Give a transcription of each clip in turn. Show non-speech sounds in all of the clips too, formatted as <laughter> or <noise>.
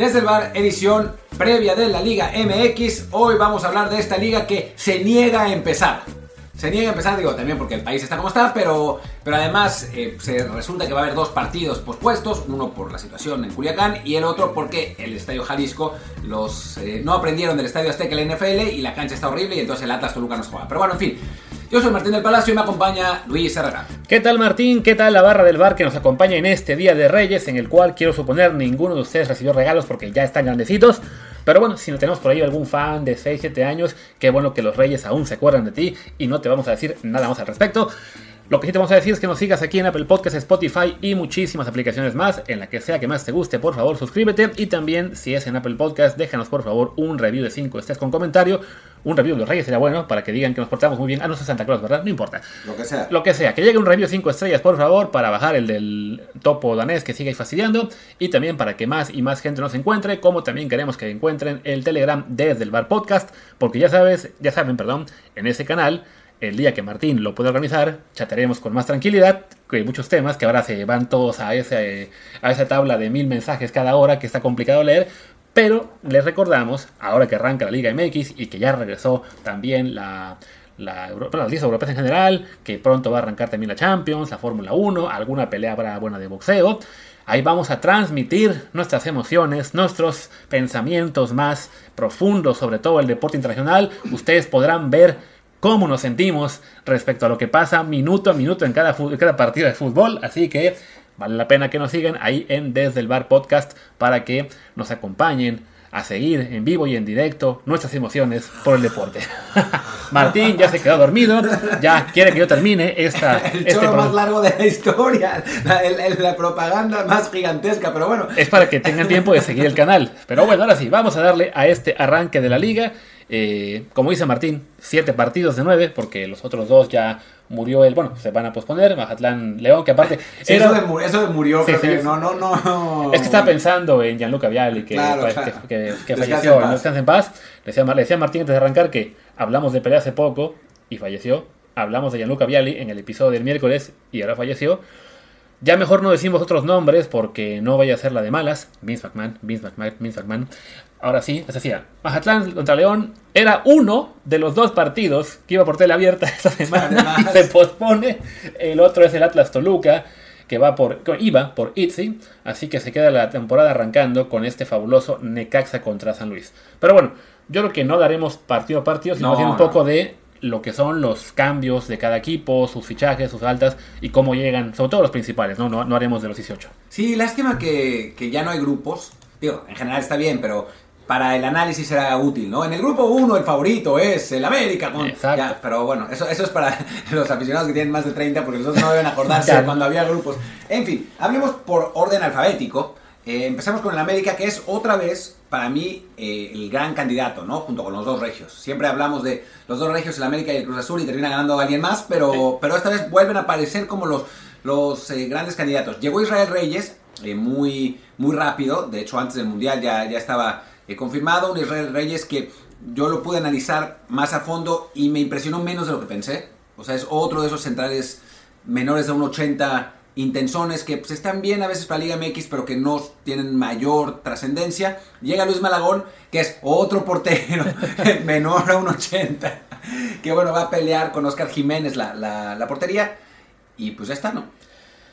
Desde el bar, edición previa de la Liga MX. Hoy vamos a hablar de esta liga que se niega a empezar. Se niega a empezar, digo, también porque el país está como está, pero, pero además eh, se resulta que va a haber dos partidos pospuestos, uno por la situación en Culiacán y el otro porque el Estadio Jalisco los eh, no aprendieron del Estadio Azteca la NFL y la cancha está horrible y entonces el Atlas Toluca nos juega. Pero bueno, en fin, yo soy Martín del Palacio y me acompaña Luis Herrera. ¿Qué tal Martín? ¿Qué tal la barra del bar que nos acompaña en este Día de Reyes en el cual quiero suponer ninguno de ustedes recibió regalos porque ya están grandecitos? Pero bueno, si no tenemos por ahí algún fan de 6, 7 años, qué bueno que los reyes aún se acuerdan de ti y no te vamos a decir nada más al respecto. Lo que sí te vamos a decir es que nos sigas aquí en Apple Podcasts, Spotify y muchísimas aplicaciones más. En la que sea que más te guste, por favor, suscríbete. Y también, si es en Apple Podcasts, déjanos por favor un review de 5 estés con comentario. Un review de los Reyes sería bueno para que digan que nos portamos muy bien. Ah, no es Santa Claus, ¿verdad? No importa. Lo que sea. Lo que sea. Que llegue un review de 5 estrellas, por favor, para bajar el del topo danés que sigue fastidiando. Y también para que más y más gente nos encuentre. Como también queremos que encuentren el Telegram desde el Bar Podcast. Porque ya sabes, ya saben, perdón, en ese canal el día que Martín lo pueda organizar, chataremos con más tranquilidad, que muchos temas que ahora se van todos a, ese, a esa tabla de mil mensajes cada hora que está complicado leer, pero les recordamos, ahora que arranca la Liga MX y que ya regresó también la, la, las ligas europeas en general, que pronto va a arrancar también la Champions, la Fórmula 1, alguna pelea habrá buena de boxeo. Ahí vamos a transmitir nuestras emociones, nuestros pensamientos más profundos sobre todo el deporte internacional. Ustedes podrán ver cómo nos sentimos respecto a lo que pasa minuto a minuto en cada, en cada partido de fútbol. Así que vale la pena que nos sigan ahí en Desde el Bar Podcast para que nos acompañen a seguir en vivo y en directo nuestras emociones por el deporte. <laughs> Martín ya se quedó dormido, ya quiere que yo termine esta... <laughs> El este choro más largo de la historia, la propaganda más gigantesca, pero bueno. Es para que tengan tiempo de seguir el canal. Pero bueno, ahora sí, vamos a darle a este arranque de la liga. Eh, como dice Martín, siete partidos de nueve, porque los otros dos ya murió el. Bueno, se van a posponer. Mazatlán León, que aparte. <laughs> Sí, era- eso, de, eso de murió, Sí, creo sí, que no, no, no. Es que estaba pensando en Gianluca Vialli, que, Claro, que- claro. que- que Descanse falleció, en no descanse en paz. Le decía, le decía a Martín antes de arrancar que hablamos de pelea hace poco y falleció. Hablamos de Gianluca Vialli en el episodio del miércoles y ahora falleció. Ya mejor no decimos otros nombres porque no vaya a ser la de malas. Vince McMahon, Vince McMahon, Vince McMahon. Ahora sí, les decía, Mazatlán contra León era uno de los dos partidos que iba por tela abierta <laughs> esta semana y se pospone. El otro es el Atlas Toluca que va por iba por Itzy, así que se queda la temporada arrancando con este fabuloso Necaxa contra San Luis. Pero bueno, yo creo que no daremos partido a partido, sino No, un poco de lo que son los cambios de cada equipo, sus fichajes, sus altas y cómo llegan, sobre todo los principales, ¿no? No, no haremos de los 18. Sí, lástima que, que ya no hay grupos. Digo, en general está bien, pero para el análisis será útil, ¿no? En el grupo 1 el favorito es el América. Con... Exacto. Ya, pero bueno, eso, eso es para <laughs> los aficionados que tienen más de 30, porque los otros no deben acordarse <laughs> de cuando había grupos. En fin, hablemos por orden alfabético. Eh, empezamos con el América, que es otra vez, para mí, eh, el gran candidato, ¿no? Junto con los dos regios. Siempre hablamos de los dos regios, el América y el Cruz Azul, y termina ganando alguien más, pero, pero esta vez vuelven a aparecer como los, los eh, grandes candidatos. Llegó Israel Reyes, eh, muy, muy rápido, de hecho antes del Mundial ya, ya estaba eh, confirmado, un Israel Reyes que yo lo pude analizar más a fondo y me impresionó menos de lo que pensé. O sea, es otro de esos centrales menores de un 80 intensones que pues, están bien a veces para Liga MX, pero que no tienen mayor trascendencia. Llega Luis Malagón, que es otro portero <laughs> menor a un 80, que bueno, va a pelear con Oscar Jiménez la, la portería. Y pues ya está, ¿no?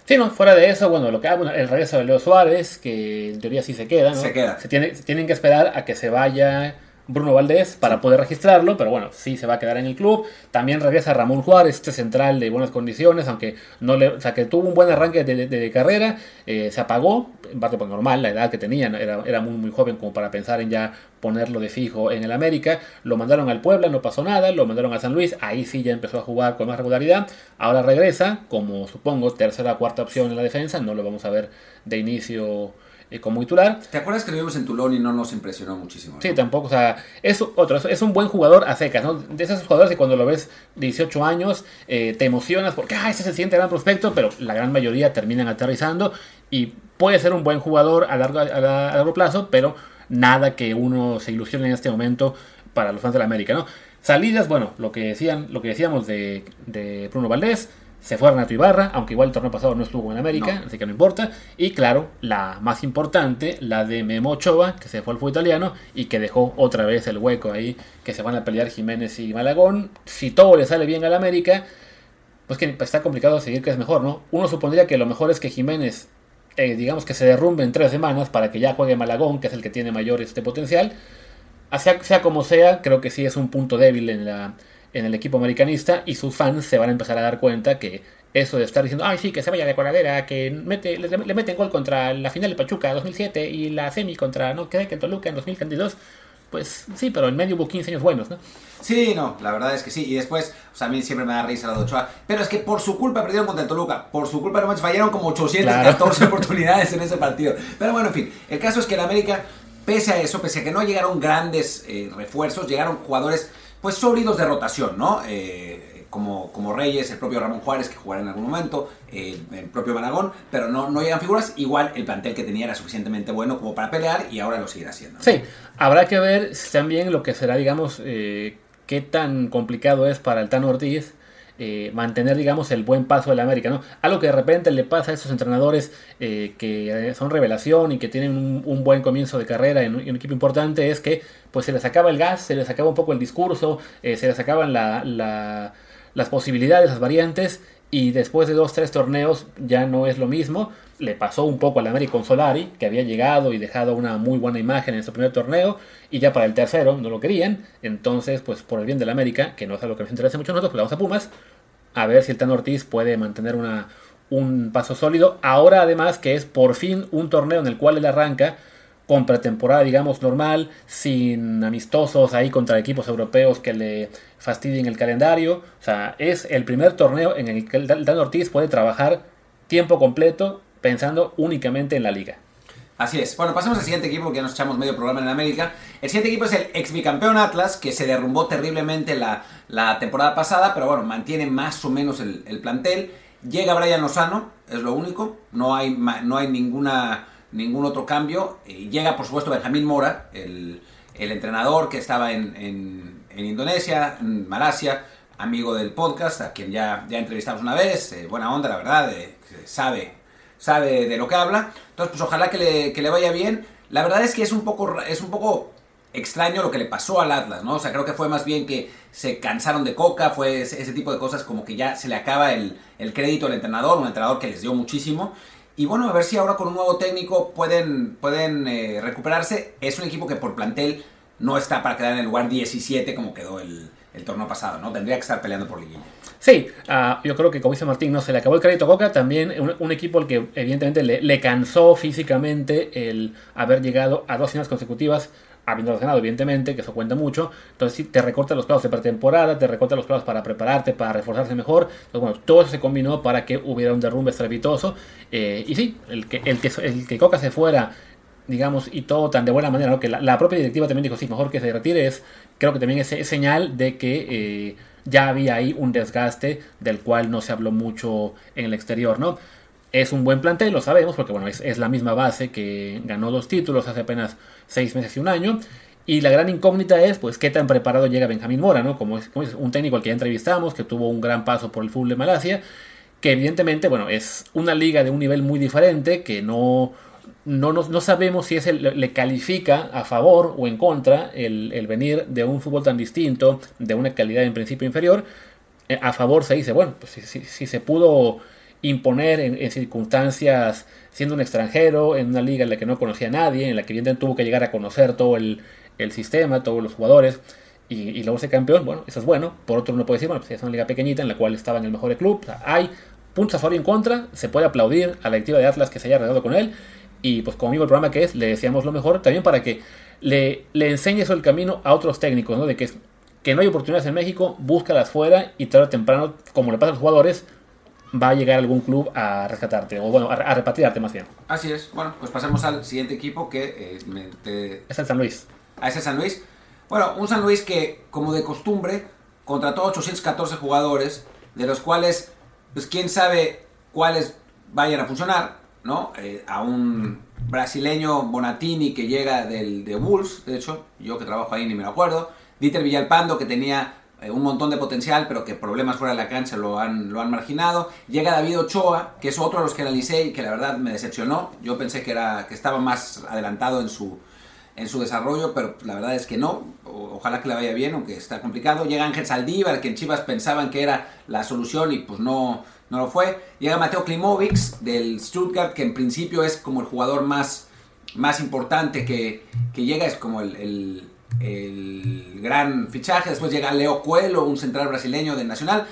Sí, no, fuera de eso, bueno, lo que bueno, el regreso de Leo Suárez, que en teoría sí se queda, ¿no? Se queda. Se, tiene, se tienen que esperar a que se vaya Bruno Valdés para poder registrarlo, pero bueno, sí se va a quedar en el club. También regresa Ramón Juárez, este central de buenas condiciones, aunque no le, o sea, que tuvo un buen arranque de, de- de carrera, eh, se apagó, en parte por normal, la edad que tenía, ¿no? era, era muy, muy joven como para pensar en ya ponerlo de fijo en el América. Lo mandaron al Puebla, no pasó nada, lo mandaron a San Luis, ahí sí ya empezó a jugar con más regularidad. Ahora regresa, como supongo, tercera o cuarta opción en la defensa, no lo vamos a ver de inicio eh, como titular. ¿Te acuerdas que lo vimos en Tulón y no nos impresionó muchísimo? Sí, tampoco, o sea, es otro, es- es un buen jugador a secas, ¿no? De esos jugadores que cuando lo ves 18 años eh, te emocionas porque, ah, ese es el siguiente gran prospecto, pero la gran mayoría terminan aterrizando y puede ser un buen jugador a largo, a, la- a largo plazo, pero nada que uno se ilusione en este momento para los fans de la América, ¿no? Salidas, bueno, lo que decían, lo que decíamos de, de Bruno Valdés, se fue Renato Ibarra, aunque igual el torneo pasado no estuvo en América, así que no importa. Y claro, la más importante, la de Memo Ochoa, que se fue al fútbol italiano y que dejó otra vez el hueco ahí, que se van a pelear Jiménez y Malagón. Si todo le sale bien al América, pues que está complicado seguir que es mejor, ¿no? Uno supondría que lo mejor es que Jiménez, eh, digamos que se derrumbe en tres semanas para que ya juegue Malagón, que es el que tiene mayor este potencial. Sea, sea como sea, creo que sí es un punto débil en la en el equipo americanista y sus fans se van a empezar a dar cuenta que eso de estar diciendo, ay, sí, que se vaya de coladera, que mete, le, meten gol contra la final de Pachuca 2007 y la semi contra, no, que en Toluca en 2022, pues sí, pero en medio hubo 15 años buenos, ¿no? Sí, no, la verdad es que sí. Y después, o sea, a mí siempre me da risa la de Ochoa. Pero es que por su culpa perdieron contra el Toluca. Por su culpa, no fallaron como 814 oportunidades en ese partido. Pero bueno, en fin. El caso es que en América, pese a eso, pese a que no llegaron grandes eh, refuerzos, llegaron jugadores pues sólidos de rotación, ¿no? Eh, como, como Reyes, el propio Ramón Juárez, que jugará en algún momento, eh, el propio Managón, pero no, no llegan figuras. Igual el plantel que tenía era suficientemente bueno como para pelear y ahora lo seguirá haciendo. Sí, habrá que ver también lo que será, digamos, eh, qué tan complicado es para el Tan Ortiz eh, mantener, digamos, el buen paso del América, ¿no? Algo que de repente le pasa a esos entrenadores eh, que son revelación y que tienen un, buen comienzo de carrera en un, equipo importante es que pues se les acaba el gas, se les acaba un poco el discurso, eh, se les acaban las posibilidades, las variantes y después de dos, tres torneos ya no es lo mismo. Le pasó un poco al América con Solari, que había llegado y dejado una muy buena imagen en su primer torneo, y ya para el tercero no lo querían. Entonces, pues por el bien del América, que no es algo que nos interesa mucho a nosotros, pues vamos a Pumas, a ver si el Tan Ortiz puede mantener una, un paso sólido. Ahora además que es por fin un torneo en el cual él arranca con pretemporada, digamos, normal, sin amistosos ahí contra equipos europeos que le fastidien el calendario. O sea, es el primer torneo en el que Dan Ortiz puede trabajar tiempo completo pensando únicamente en la liga. Así es. Bueno, pasemos al siguiente equipo, que ya nos echamos medio programa en América. El siguiente equipo es el ex bicampeón Atlas, que se derrumbó terriblemente la, temporada pasada, pero bueno, mantiene más o menos el, plantel. Llega Brian Lozano, es lo único. No hay, no hay ninguna ningún otro cambio. llega, por supuesto, Benjamín Mora, el, entrenador que estaba en, Indonesia, en Malasia, amigo del podcast, a quien ya, ya entrevistamos una vez. Eh, buena onda, la verdad, sabe, sabe de lo que habla. Entonces, pues ojalá que le, que le vaya bien. La verdad es que es un poco, es un poco extraño lo que le pasó al Atlas, ¿no? O sea, creo que fue más bien que se cansaron de Coca, fue ese, tipo de cosas como que ya se le acaba el, el crédito al entrenador, un entrenador que les dio muchísimo y bueno, a ver si ahora con un nuevo técnico pueden, pueden eh, recuperarse. Es un equipo que por plantel no está para quedar en el lugar 17 como quedó el, el torneo pasado, ¿no? Tendría que estar peleando por liguilla. Sí, uh, yo creo que como Martín, no se le acabó el crédito a Coca, también un, equipo al que evidentemente le, le, cansó físicamente el haber llegado a dos finales consecutivas habiendo ganado, evidentemente, que eso cuenta mucho. Entonces, sí, te recorta los plazos de pretemporada, te recorta los plazos para prepararte, para reforzarse mejor. Entonces, bueno, todo eso se combinó para que hubiera un derrumbe estrepitoso. Eh, y sí, el que, el, que, el que Coca se fuera, digamos, y todo tan de buena manera, ¿no? que la, propia directiva también dijo, sí, mejor que se retire, es, creo que también es, señal de que eh, ya había ahí un desgaste del cual no se habló mucho en el exterior, ¿no? Es un buen plantel, lo sabemos, porque bueno, es, la misma base que ganó dos títulos hace apenas seis meses y un año. Y la gran incógnita es, pues, qué tan preparado llega Benjamín Mora, ¿no? Como es, un técnico al que ya entrevistamos, que tuvo un gran paso por el fútbol de Malasia, que evidentemente, bueno, es una liga de un nivel muy diferente, que no, no, no, sabemos si es le califica a favor o en contra el, venir de un fútbol tan distinto, de una calidad en principio inferior. Eh, a favor se dice, bueno, pues si se pudo imponer en, circunstancias siendo un extranjero, en una liga en la que no conocía a nadie, en la que evidentemente tuvo que llegar a conocer todo el, sistema, todos los jugadores, y, luego ser campeón, bueno, eso es bueno. Por otro uno puede decir, bueno, pues es una liga pequeñita en la cual estaba en el mejor club, hay puntos a favor y en contra, se puede aplaudir a la directiva de Atlas que se haya arreglado con él, y pues como amigo el programa que es, le deseamos lo mejor, también para que le, le enseñe eso el camino a otros técnicos, ¿no? De que, que no hay oportunidades en México, búscalas fuera y tarde o temprano, como le pasa a los jugadores, va a llegar algún club a rescatarte, o bueno, a, repatriarte más bien. Así es. Bueno, pues pasemos al siguiente equipo que eh, es el San Luis. A ese San Luis. Bueno, un San Luis que, como de costumbre, contrató 814 jugadores, de los cuales, pues quién sabe cuáles vayan a funcionar, ¿no? Eh, a un brasileño Bonatini que llega del, de Wolves, de hecho, yo que trabajo ahí ni me lo acuerdo. Dieter Villalpando que tenía un montón de potencial, pero que problemas fuera de la cancha lo han, lo han marginado. Llega David Ochoa, que es otro de los que analicé y que la verdad me decepcionó. Yo pensé que, era, que estaba más adelantado en su, en su desarrollo, pero la verdad es que no. ojalá que le vaya bien, aunque está complicado. Llega Ángel Saldívar, que en Chivas pensaban que era la solución y pues no, no lo fue. Llega Mateo Klimovic del Stuttgart, que en principio es como el jugador más, más importante que, que llega, es como el, gran fichaje. Después llega Leo Cuelo, un central brasileño del Nacional.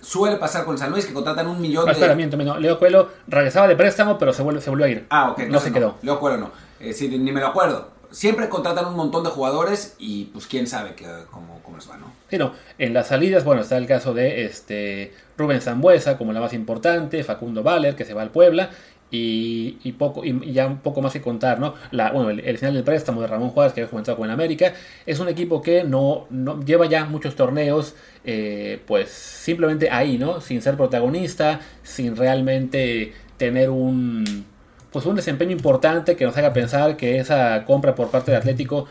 Suele pasar con San Luis que contratan un millón de. Espera, miento, Leo Cuelo regresaba de préstamo, pero se, vuelve, se volvió a ir. Ah, ok. No se quedó. Leo Cuelo no. Eh, sí, ni me lo acuerdo siempre contratan un montón de jugadores y pues quién sabe que, cómo, cómo les va, ¿no? Sí, no. En las salidas, bueno, está el caso de este Rubén Zambuesa como la más importante, Facundo Valer que se va al Puebla y, y poco y, ya un poco más que contar, ¿no? La, bueno, el, final del préstamo de Ramón Juárez que había comentado con América es un equipo que no, no lleva ya muchos torneos, eh, pues simplemente ahí, ¿no? Sin ser protagonista, sin realmente tener un pues un desempeño importante que nos haga pensar que esa compra por parte de Atlético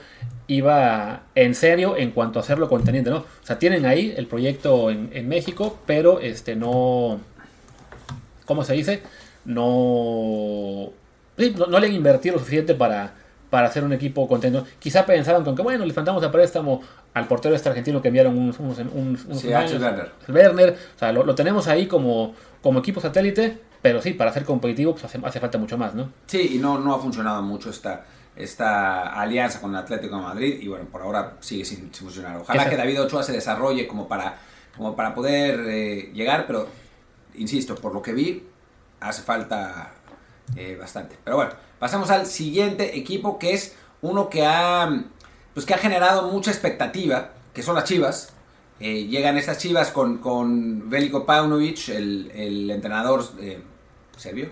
iba en serio en cuanto a hacerlo conteniente, ¿no? O sea, tienen ahí el proyecto en, México, pero este no. ¿Cómo se dice? No. no, le han invertido lo suficiente para, para hacer un equipo contento. Quizá pensaban que, aunque bueno, le faltamos a préstamo al portero este argentino que enviaron unos, unos, unos, Werner. Werner. O sea, lo, lo, tenemos ahí como, como equipo satélite, pero sí, para ser competitivo pues hace, hace, falta mucho más, ¿no? Sí, y no, no ha funcionado mucho esta, esta alianza con el Atlético de Madrid y bueno, por ahora sigue sin, funcionar. Ojalá que David Ochoa se desarrolle como para, como para poder eh, llegar, pero insisto, por lo que vi, hace falta eh, bastante. Pero bueno, pasamos al siguiente equipo que es uno que ha, pues que ha generado mucha expectativa, que son las Chivas. Eh, llegan estas chivas con, con Veliko Paunovic, el, el entrenador eh, serbio.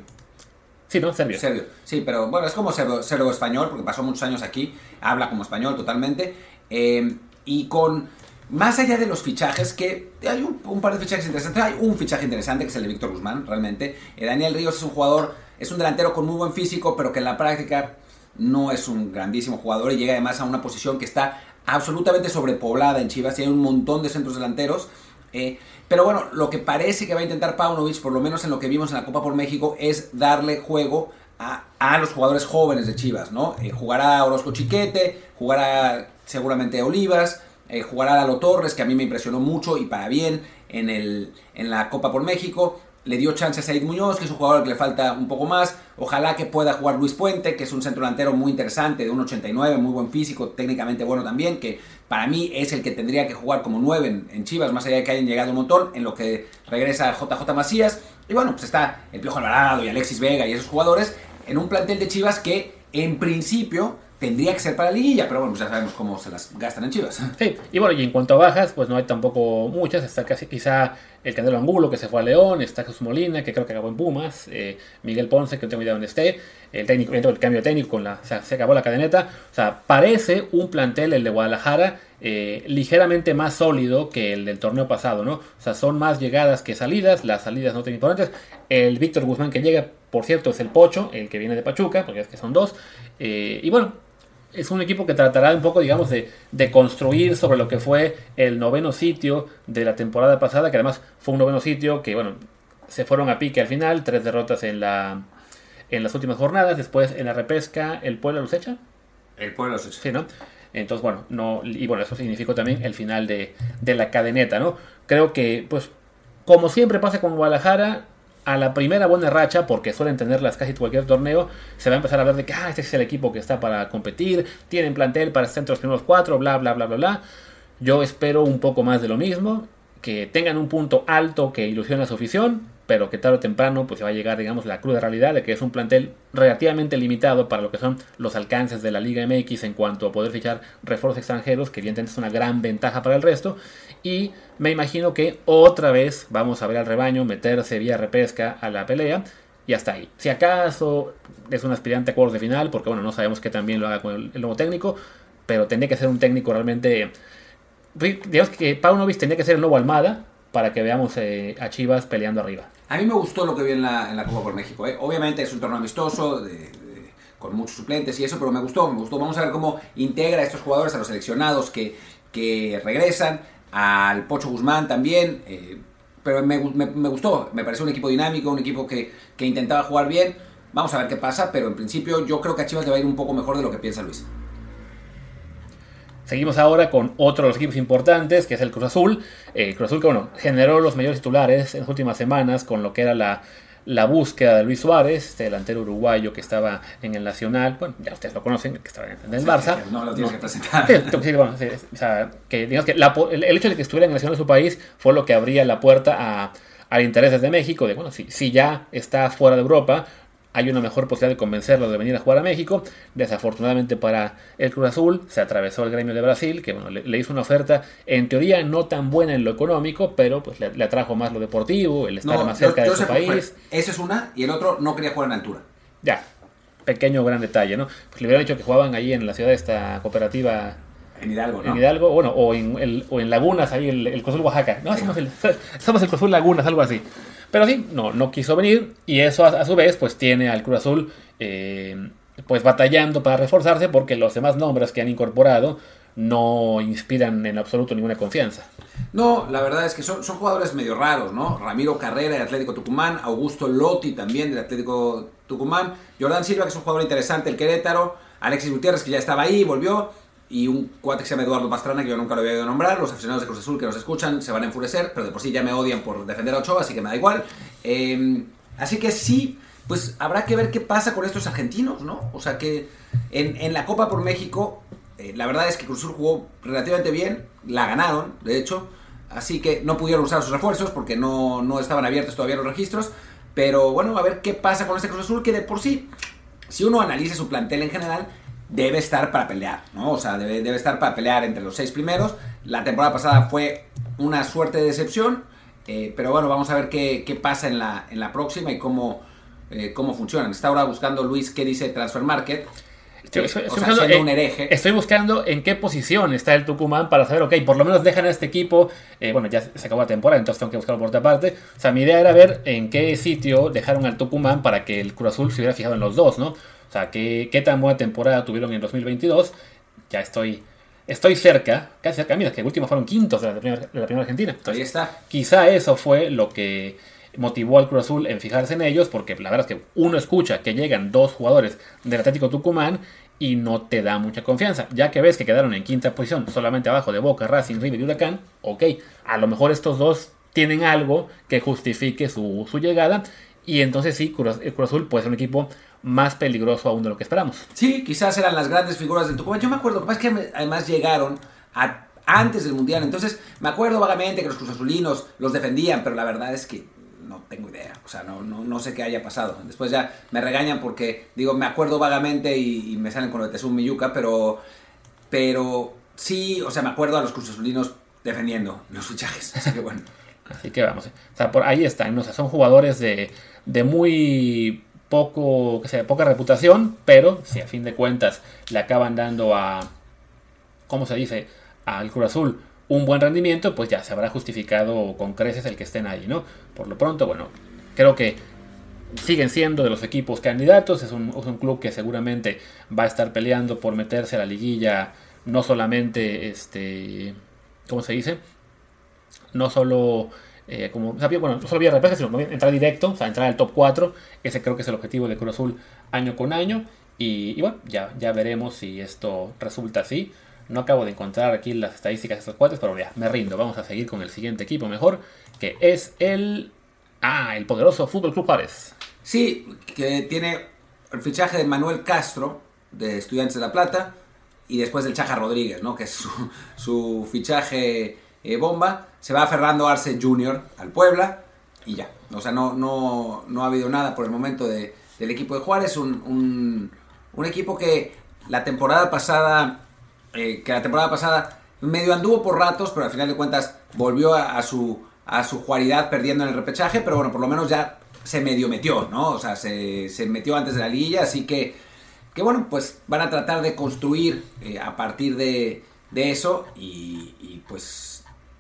Sí, ¿no? Serbio. Serbio. Sí, pero bueno, es como serbio, español, porque pasó muchos años aquí, habla como español totalmente. Eh, y con, más allá de los fichajes, que hay un, par de fichajes interesantes, hay un fichaje interesante que es el de Víctor Guzmán, realmente. Daniel Ríos es un jugador, es un delantero con muy buen físico, pero que en la práctica no es un grandísimo jugador y llega además a una posición que está absolutamente sobrepoblada en Chivas y hay un montón de centros delanteros. Eh, pero bueno, lo que parece que va a intentar Paunovic, por lo menos en lo que vimos en la Copa por México, es darle juego a, los jugadores jóvenes de Chivas, ¿no? Eh, jugará Orozco Chiquete, jugará seguramente Olivas, eh, jugará Lalo Torres, que a mí me impresionó mucho y para bien en, el, en la Copa por México le dio chance a Said Muñoz, que es un jugador que le falta un poco más. Ojalá que pueda jugar Luis Puente, que es un centro delantero muy interesante, de 1.89, muy buen físico, técnicamente bueno también, que para mí es el que tendría que jugar como 9 en, Chivas, más allá de que hayan llegado un montón, en lo que regresa JJ Macías. Y bueno, pues está el Piojo Alvarado y Alexis Vega y esos jugadores en un plantel de Chivas que en principio tendría que ser para la liguilla, pero bueno, pues ya sabemos cómo se las gastan en Chivas. Sí, y bueno, y en cuanto a bajas, pues no hay tampoco muchas, está casi quizá el Candelo Angulo que se fue a León, está Jesús Molina que creo que acabó en Pumas, eh, Miguel Ponce que no tengo idea dónde esté, el técnico, el cambio técnico con la, se acabó la cadeneta, o sea, parece un plantel el de Guadalajara eh, ligeramente más sólido que el del torneo pasado, ¿no? O sea, son más llegadas que salidas, las salidas no tan importantes. El Víctor Guzmán que llega, por cierto, es el Pocho, el que viene de Pachuca, porque es que son dos. Eh, y bueno, es un equipo que tratará un poco, digamos, de, construir sobre lo que fue el noveno sitio de la temporada pasada, que además fue un noveno sitio que, bueno, se fueron a pique al final, tres derrotas en, la, en las últimas jornadas, después en la repesca, ¿el pueblo los echa? El pueblo los echa. Sí, ¿no? Entonces, bueno, no, y bueno, eso significó también el final de, de la cadeneta, ¿no? Creo que, pues, como siempre pasa con Guadalajara, a la primera buena racha, porque suelen tenerlas casi cualquier torneo, se va a empezar a hablar de que ah, este es el equipo que está para competir, tienen plantel para estar entre los primeros cuatro, bla, bla, bla, bla, bla. Yo espero un poco más de lo mismo, que tengan un punto alto que ilusione a su afición, pero que tarde o temprano pues se va a llegar, digamos, la cruda realidad de que es un plantel relativamente limitado para lo que son los alcances de la Liga MX en cuanto a poder fichar refuerzos extranjeros, que evidentemente es una gran ventaja para el resto, y me imagino que otra vez vamos a ver al rebaño meterse vía repesca a la pelea, y hasta ahí. Si acaso es un aspirante a cuartos de final, porque bueno, no sabemos que también lo haga con el, nuevo técnico, pero tendría que ser un técnico realmente... Digamos que Paunovic tendría que ser el nuevo Almada, para que veamos eh, a Chivas peleando arriba. A mí me gustó lo que vi en la, Copa por México. ¿eh? Obviamente es un torneo amistoso, con muchos suplentes y eso, pero me gustó, me gustó. Vamos a ver cómo integra a estos jugadores, a los seleccionados que, que regresan, al Pocho Guzmán también. Eh, pero me, gustó, me pareció un equipo dinámico, un equipo que, que, intentaba jugar bien. Vamos a ver qué pasa, pero en principio yo creo que a Chivas le va a ir un poco mejor de lo que piensa Luis. Seguimos ahora con otro de los equipos importantes, que es el Cruz Azul. Eh, Cruz Azul que bueno, generó los mayores titulares en las últimas semanas con lo que era la, la búsqueda de Luis Suárez, este delantero uruguayo que estaba en el Nacional, bueno, ya ustedes lo conocen, que estaba en el Barça. no lo tienes que presentar. o sea, que, digamos que el, hecho de que estuviera en el Nacional de su país fue lo que abría la puerta a, al interés de México, de bueno, si, si ya está fuera de Europa, hay una mejor posibilidad de convencerlo de venir a jugar a México. Desafortunadamente para el Cruz Azul se atravesó el gremio de Brasil, que bueno, le, hizo una oferta en teoría no tan buena en lo económico, pero pues le, atrajo más lo deportivo, el estar más cerca de su país. Esa es una, y el otro no quería jugar en altura. Ya, pequeño gran detalle, ¿no? Pues le hubieran dicho que jugaban ahí en la ciudad de esta cooperativa en Hidalgo, ¿no? En Hidalgo, bueno, o en, el, o en Lagunas, ahí el, el Cruz Azul Oaxaca. No, somos el, <laughs> somos el Cruz Azul Lagunas, algo así. Pero sí, no, no quiso venir y eso a, su vez pues tiene al Cruz Azul eh, pues batallando para reforzarse porque los demás nombres que han incorporado no inspiran en absoluto ninguna confianza. No, la verdad es que son, jugadores medio raros, ¿no? Ramiro Carrera del Atlético Tucumán, Augusto Lotti también del Atlético Tucumán, Jordan Silva que es un jugador interesante el Querétaro, Alexis Gutiérrez que ya estaba ahí, volvió, y un cuate que se llama Eduardo Pastrana, que yo nunca lo había oído nombrar. Los aficionados de Cruz Azul que nos escuchan se van a enfurecer, pero de por sí ya me odian por defender a Ochoa, así que me da igual. Em, así que sí, pues habrá que ver qué pasa con estos argentinos, ¿no? O sea que en, en la Copa por México, eh, la verdad es que Cruz Azul jugó relativamente bien, la ganaron, de hecho, así que no pudieron usar sus refuerzos porque no, no estaban abiertos todavía los registros. Pero bueno, a ver qué pasa con este Cruz Azul que de por sí, si uno analiza su plantel en general, debe estar para pelear, ¿no? O sea, debe, debe estar para pelear entre los seis primeros. La temporada pasada fue una suerte de decepción, eh, pero bueno, vamos a ver qué, qué, pasa en la, en la próxima y cómo, eh, cómo funcionan. Está ahora buscando Luis qué dice Transfer Market. Estoy, buscando, un hereje. estoy buscando en qué posición está el Tucumán para saber, ok, por lo menos dejan a este equipo. Eh, bueno, ya se acabó la temporada, entonces tengo que buscarlo por otra parte. O sea, mi idea era ver en qué sitio dejaron al Tucumán para que el Cruz Azul se hubiera fijado en los dos, ¿no? O sea, ¿qué, qué tan buena temporada tuvieron en 2022? Ya estoy estoy cerca, casi cerca, mira, que último fueron quintos de la primera, Argentina. Ahí está. Quizá eso fue lo que motivó al Cruz Azul en fijarse en ellos, porque la verdad es que uno escucha que llegan dos jugadores del Atlético Tucumán y no te da mucha confianza. Ya que ves que quedaron en quinta posición, solamente abajo de Boca, Racing, River y Huracán, ok, a lo mejor estos dos tienen algo que justifique su, su llegada. Y entonces sí, el Cruz Azul puede ser un equipo más peligroso aún de lo que esperamos. Sí, quizás eran las grandes figuras del Tucumán. Yo me acuerdo, que que además llegaron antes del Mundial, entonces me acuerdo vagamente que los cruzazulinos los defendían, pero la verdad es que no tengo idea, o sea, no, no, sé qué haya pasado. Después ya me regañan porque, digo, me acuerdo vagamente y, me salen con lo de Tesum Miyuka, pero, pero sí, o sea, me acuerdo a los cruzazulinos defendiendo los fichajes, así que bueno. <laughs> Así que vamos, o sea, por ahí están, o sea, son jugadores de, de muy poco, que sea, poca reputación, pero si a fin de cuentas le acaban dando a, ¿cómo se dice?, al Cruz Azul un buen rendimiento, pues ya se habrá justificado con creces el que estén ahí, ¿no? Por lo pronto, bueno, creo que siguen siendo de los equipos candidatos, es un, es un club que seguramente va a estar peleando por meterse a la liguilla, no solamente, este, ¿cómo se dice? No solo eh, como, bueno, no solo vía repeja, sino entrar directo, o sea, entrar al top 4. Ese creo que es el objetivo de Cruz Azul año con año. Y, bueno, ya, ya veremos si esto resulta así. No acabo de encontrar aquí las estadísticas de estos cuates, pero ya, me rindo. Vamos a seguir con el siguiente equipo mejor, que es el. Ah, el poderoso Fútbol Club Juárez. Sí, que tiene el fichaje de Manuel Castro, de Estudiantes de La Plata, y después del Chaja Rodríguez, ¿no? Que es su, su fichaje eh, bomba. Se va Fernando Arce Jr. al Puebla y ya. O sea, no, no, no ha habido nada por el momento de, del equipo de Juárez. Un, un, equipo que la temporada pasada, eh, que la temporada pasada medio anduvo por ratos, pero al final de cuentas volvió a, su, a su juaridad perdiendo en el repechaje, pero bueno, por lo menos ya se medio metió, ¿no? O sea, se, se metió antes de la liguilla, así que, que bueno, pues van a tratar de construir eh, a partir de, de eso y, y pues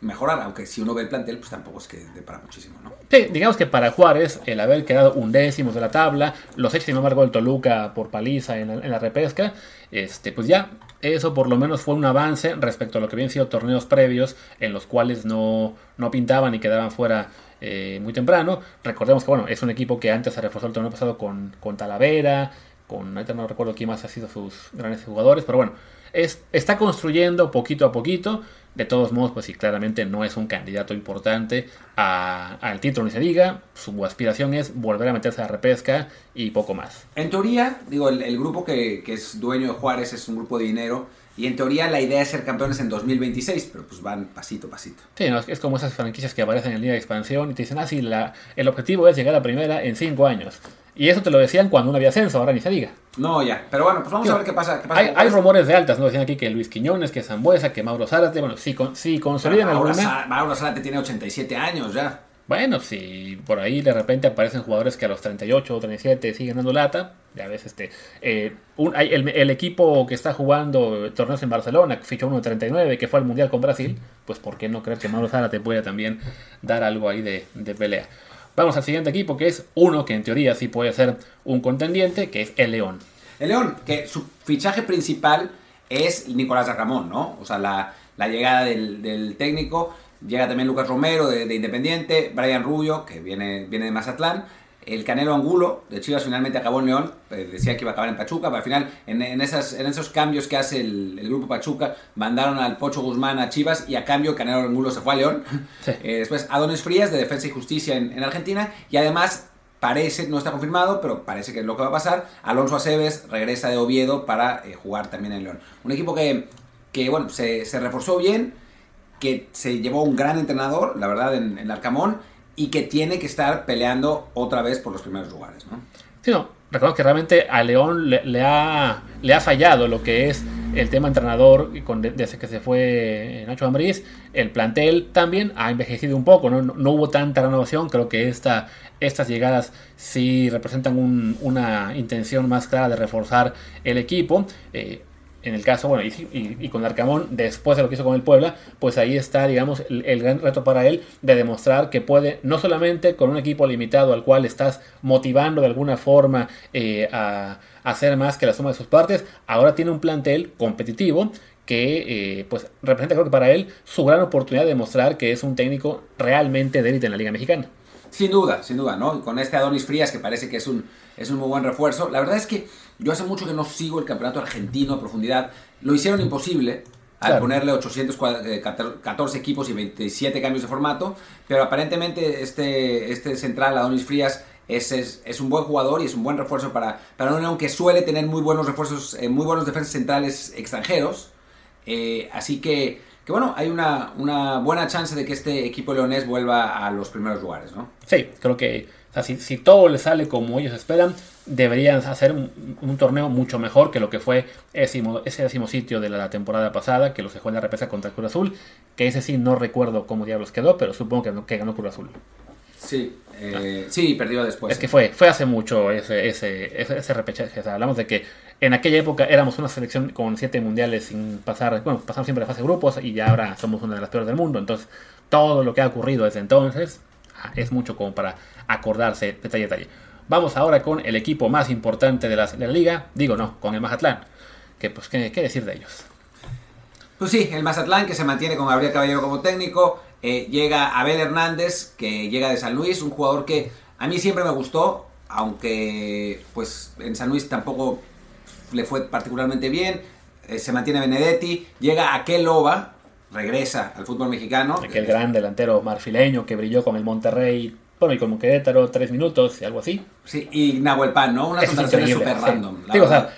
mejorar, aunque si uno ve el plantel, pues tampoco es que de para muchísimo, ¿no? Sí, digamos que para Juárez, el haber quedado undécimos de la tabla, los hechos, sin embargo, el Toluca por paliza en la, en la repesca, este, pues ya, eso por lo menos fue un avance respecto a lo que habían sido torneos previos en los cuales no, no pintaban y quedaban fuera eh, muy temprano. Recordemos que, bueno, es un equipo que antes se reforzó el torneo pasado con, con Talavera, con, no recuerdo quién más ha sido sus grandes jugadores, pero bueno, es, está construyendo poquito a poquito. De todos modos, pues sí, claramente no es un candidato importante a- al título, ni se diga. Su aspiración es volver a meterse a la repesca y poco más. En teoría, digo, el, el grupo que, que es dueño de Juárez es un grupo de dinero. Y en teoría la idea es ser campeones en 2026, pero pues van pasito a pasito. Sí, ¿no? es, es como esas franquicias que aparecen en Liga de Expansión y te dicen, ah, sí, la, el objetivo es llegar a primera en cinco años. Y eso te lo decían cuando no había ascenso, ahora ni se diga. No, ya. Pero bueno, pues vamos a ver qué pasa. Qué pasa Hay, rumores de altas, ¿no? Decían aquí que Luis Quiñones, que Zambuesa, que Mauro Zárate, bueno, si, con, si consolidan Mauro alguna... Zá- Mauro Zárate tiene 87 años ya. Bueno, si por ahí de repente aparecen jugadores que a los 38 o 37 siguen dando lata, ya ves, este, eh, un- hay el, el equipo que está jugando torneos en Barcelona, que fichó uno de 39, que fue al Mundial con Brasil, pues ¿por qué no creer que Mauro Zárate pueda también dar algo ahí de, de pelea? Vamos al siguiente equipo, que es uno que en teoría sí puede ser un contendiente, que es el León. El León, que su fichaje principal es Nicolás Ramón, ¿no? O sea, la, la llegada del, técnico. Llega también Lucas Romero de, de Independiente, Brian Rubio, que viene, viene de Mazatlán. El Canelo Angulo de Chivas finalmente acabó en León, eh, decía que iba a acabar en Pachuca, pero al final en, en esas, en esos cambios que hace el, el grupo Pachuca, mandaron al Pocho Guzmán a Chivas y a cambio Canelo Angulo se fue a León. Sí. Eh, después Adonis Frías de Defensa y Justicia en, en Argentina y además parece, no está confirmado, pero parece que es lo que va a pasar. Alonso Aceves regresa de Oviedo para eh, jugar también en León. Un equipo que, que bueno, se, se reforzó bien, que se llevó un gran entrenador, la verdad, en, en Arcamón, y que tiene que estar peleando otra vez por los primeros lugares, ¿no? Sí, no, recuerdo que realmente a León le, ha, le ha fallado lo que es el tema entrenador con, desde que se fue Nacho Ambriz. El plantel también ha envejecido un poco, no, no, hubo tanta renovación. Creo que esta, estas llegadas sí representan un- una intención más clara de reforzar el equipo. Eh, en el caso, bueno, y, y- y con Arcamón, después de lo que hizo con el Puebla, pues ahí está, digamos, el, gran reto para él de demostrar que puede, no solamente con un equipo limitado al cual estás motivando de alguna forma eh, a, a hacer más que la suma de sus partes, ahora tiene un plantel competitivo que eh, pues representa creo que para él su gran oportunidad de demostrar que es un técnico realmente de élite en la Liga Mexicana. Sin duda, sin duda, ¿no? Y con este Adonis Frías, que parece que es un, es un muy buen refuerzo. La verdad es que yo hace mucho que no sigo el campeonato argentino a profundidad. Lo hicieron imposible al Claro. ponerle 814 equipos y 27 cambios de formato. Pero aparentemente este, este central, Adonis Frías, es, es, es un buen jugador y es un buen refuerzo para, para un León que suele tener muy buenos refuerzos, eh, muy buenos defensas centrales extranjeros. Eh, así que, que bueno, hay una, una buena chance de que este equipo leonés vuelva a los primeros lugares, ¿no? Sí, creo que si, si todo le sale como ellos esperan, deberían hacer un, torneo mucho mejor que lo que fue ese, décimo- sitio de la temporada pasada, que los dejó en la repesa contra Cruz Azul, que ese sí no recuerdo cómo diablos quedó, pero supongo que, que ganó Cruz Azul. Sí, eh, sí, perdió después. es que fue, fue hace mucho ese, ese, ese, ese repechaje. O sea, hablamos de que en aquella época éramos una selección con siete mundiales sin pasar, bueno, pasamos siempre de fase de grupos y ya ahora somos una de las peores del mundo. Entonces, todo lo que ha ocurrido desde entonces ah, es mucho como para acordarse detalle a detalle. Vamos ahora con el equipo más importante de la, de la liga, digo no, con el Mazatlán. Que pues, ¿qué, qué decir de ellos? Pues sí, el Mazatlán que se mantiene con Gabriel Caballero como técnico. Eh, llega Abel Hernández, que llega de San Luis, un jugador que a mí siempre me gustó, aunque pues en San Luis tampoco le fue particularmente bien. eh, se mantiene Benedetti, llega Aquel Loba, regresa al fútbol mexicano. Aquel gran delantero marfileño que brilló con el Monterrey, bueno, y con Querétaro tres minutos y algo así. Sí, y Nahuel Pan, ¿no? Unas contrataciones súper sí. random. Digo, o sea,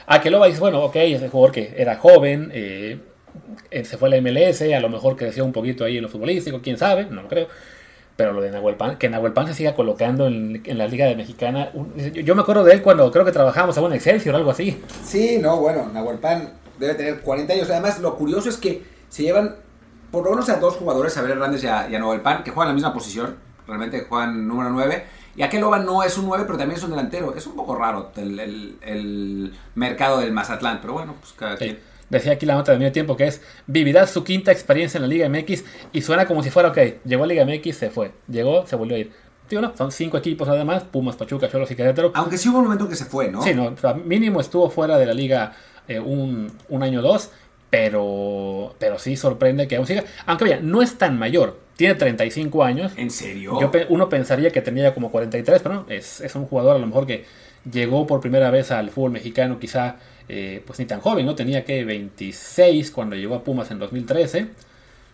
dices, bueno, ok, es el jugador que era joven, eh, se fue a la MLS, a lo mejor creció un poquito ahí en lo futbolístico, quién sabe, no lo creo. Pero lo de Nahuel Pan, que Nahuel Pan se siga colocando en, en la Liga de Mexicana. un- yo, me acuerdo de él cuando creo que trabajábamos en Excelsior o algo así. Sí, no, bueno, Nahuel Pan debe tener 40 años. Además, lo curioso es que se llevan por lo menos a dos jugadores, Abel Hernández y a, y a Nahuel Pan, que juegan la misma posición. Realmente juegan número 9. Y aquel Loba no es un 9, pero también es un delantero. Es un poco raro el, el- el mercado del Mazatlán, pero bueno, pues cada Sí. quien. Decía aquí la nota de medio tiempo que es vivirá su quinta experiencia en la Liga MX y suena como si fuera, ok, llegó a Liga MX, se fue, llegó, se volvió a ir. Tío, no, son cinco equipos nada más, Pumas, Pachuca, Cholos y Querétaro. Aunque sí hubo un momento que se fue, ¿no? Sí, no, o sea, mínimo estuvo fuera de la liga eh, un, un año o dos, pero, pero sí sorprende que aún siga. Aunque vaya, no es tan mayor, tiene 35 años. ¿En serio? Yo uno pensaría que tenía como 43, pero no, es, es un jugador a lo mejor que llegó por primera vez al fútbol mexicano, quizá eh, pues ni tan joven, ¿no? Tenía que 26 cuando llegó a Pumas en 2013.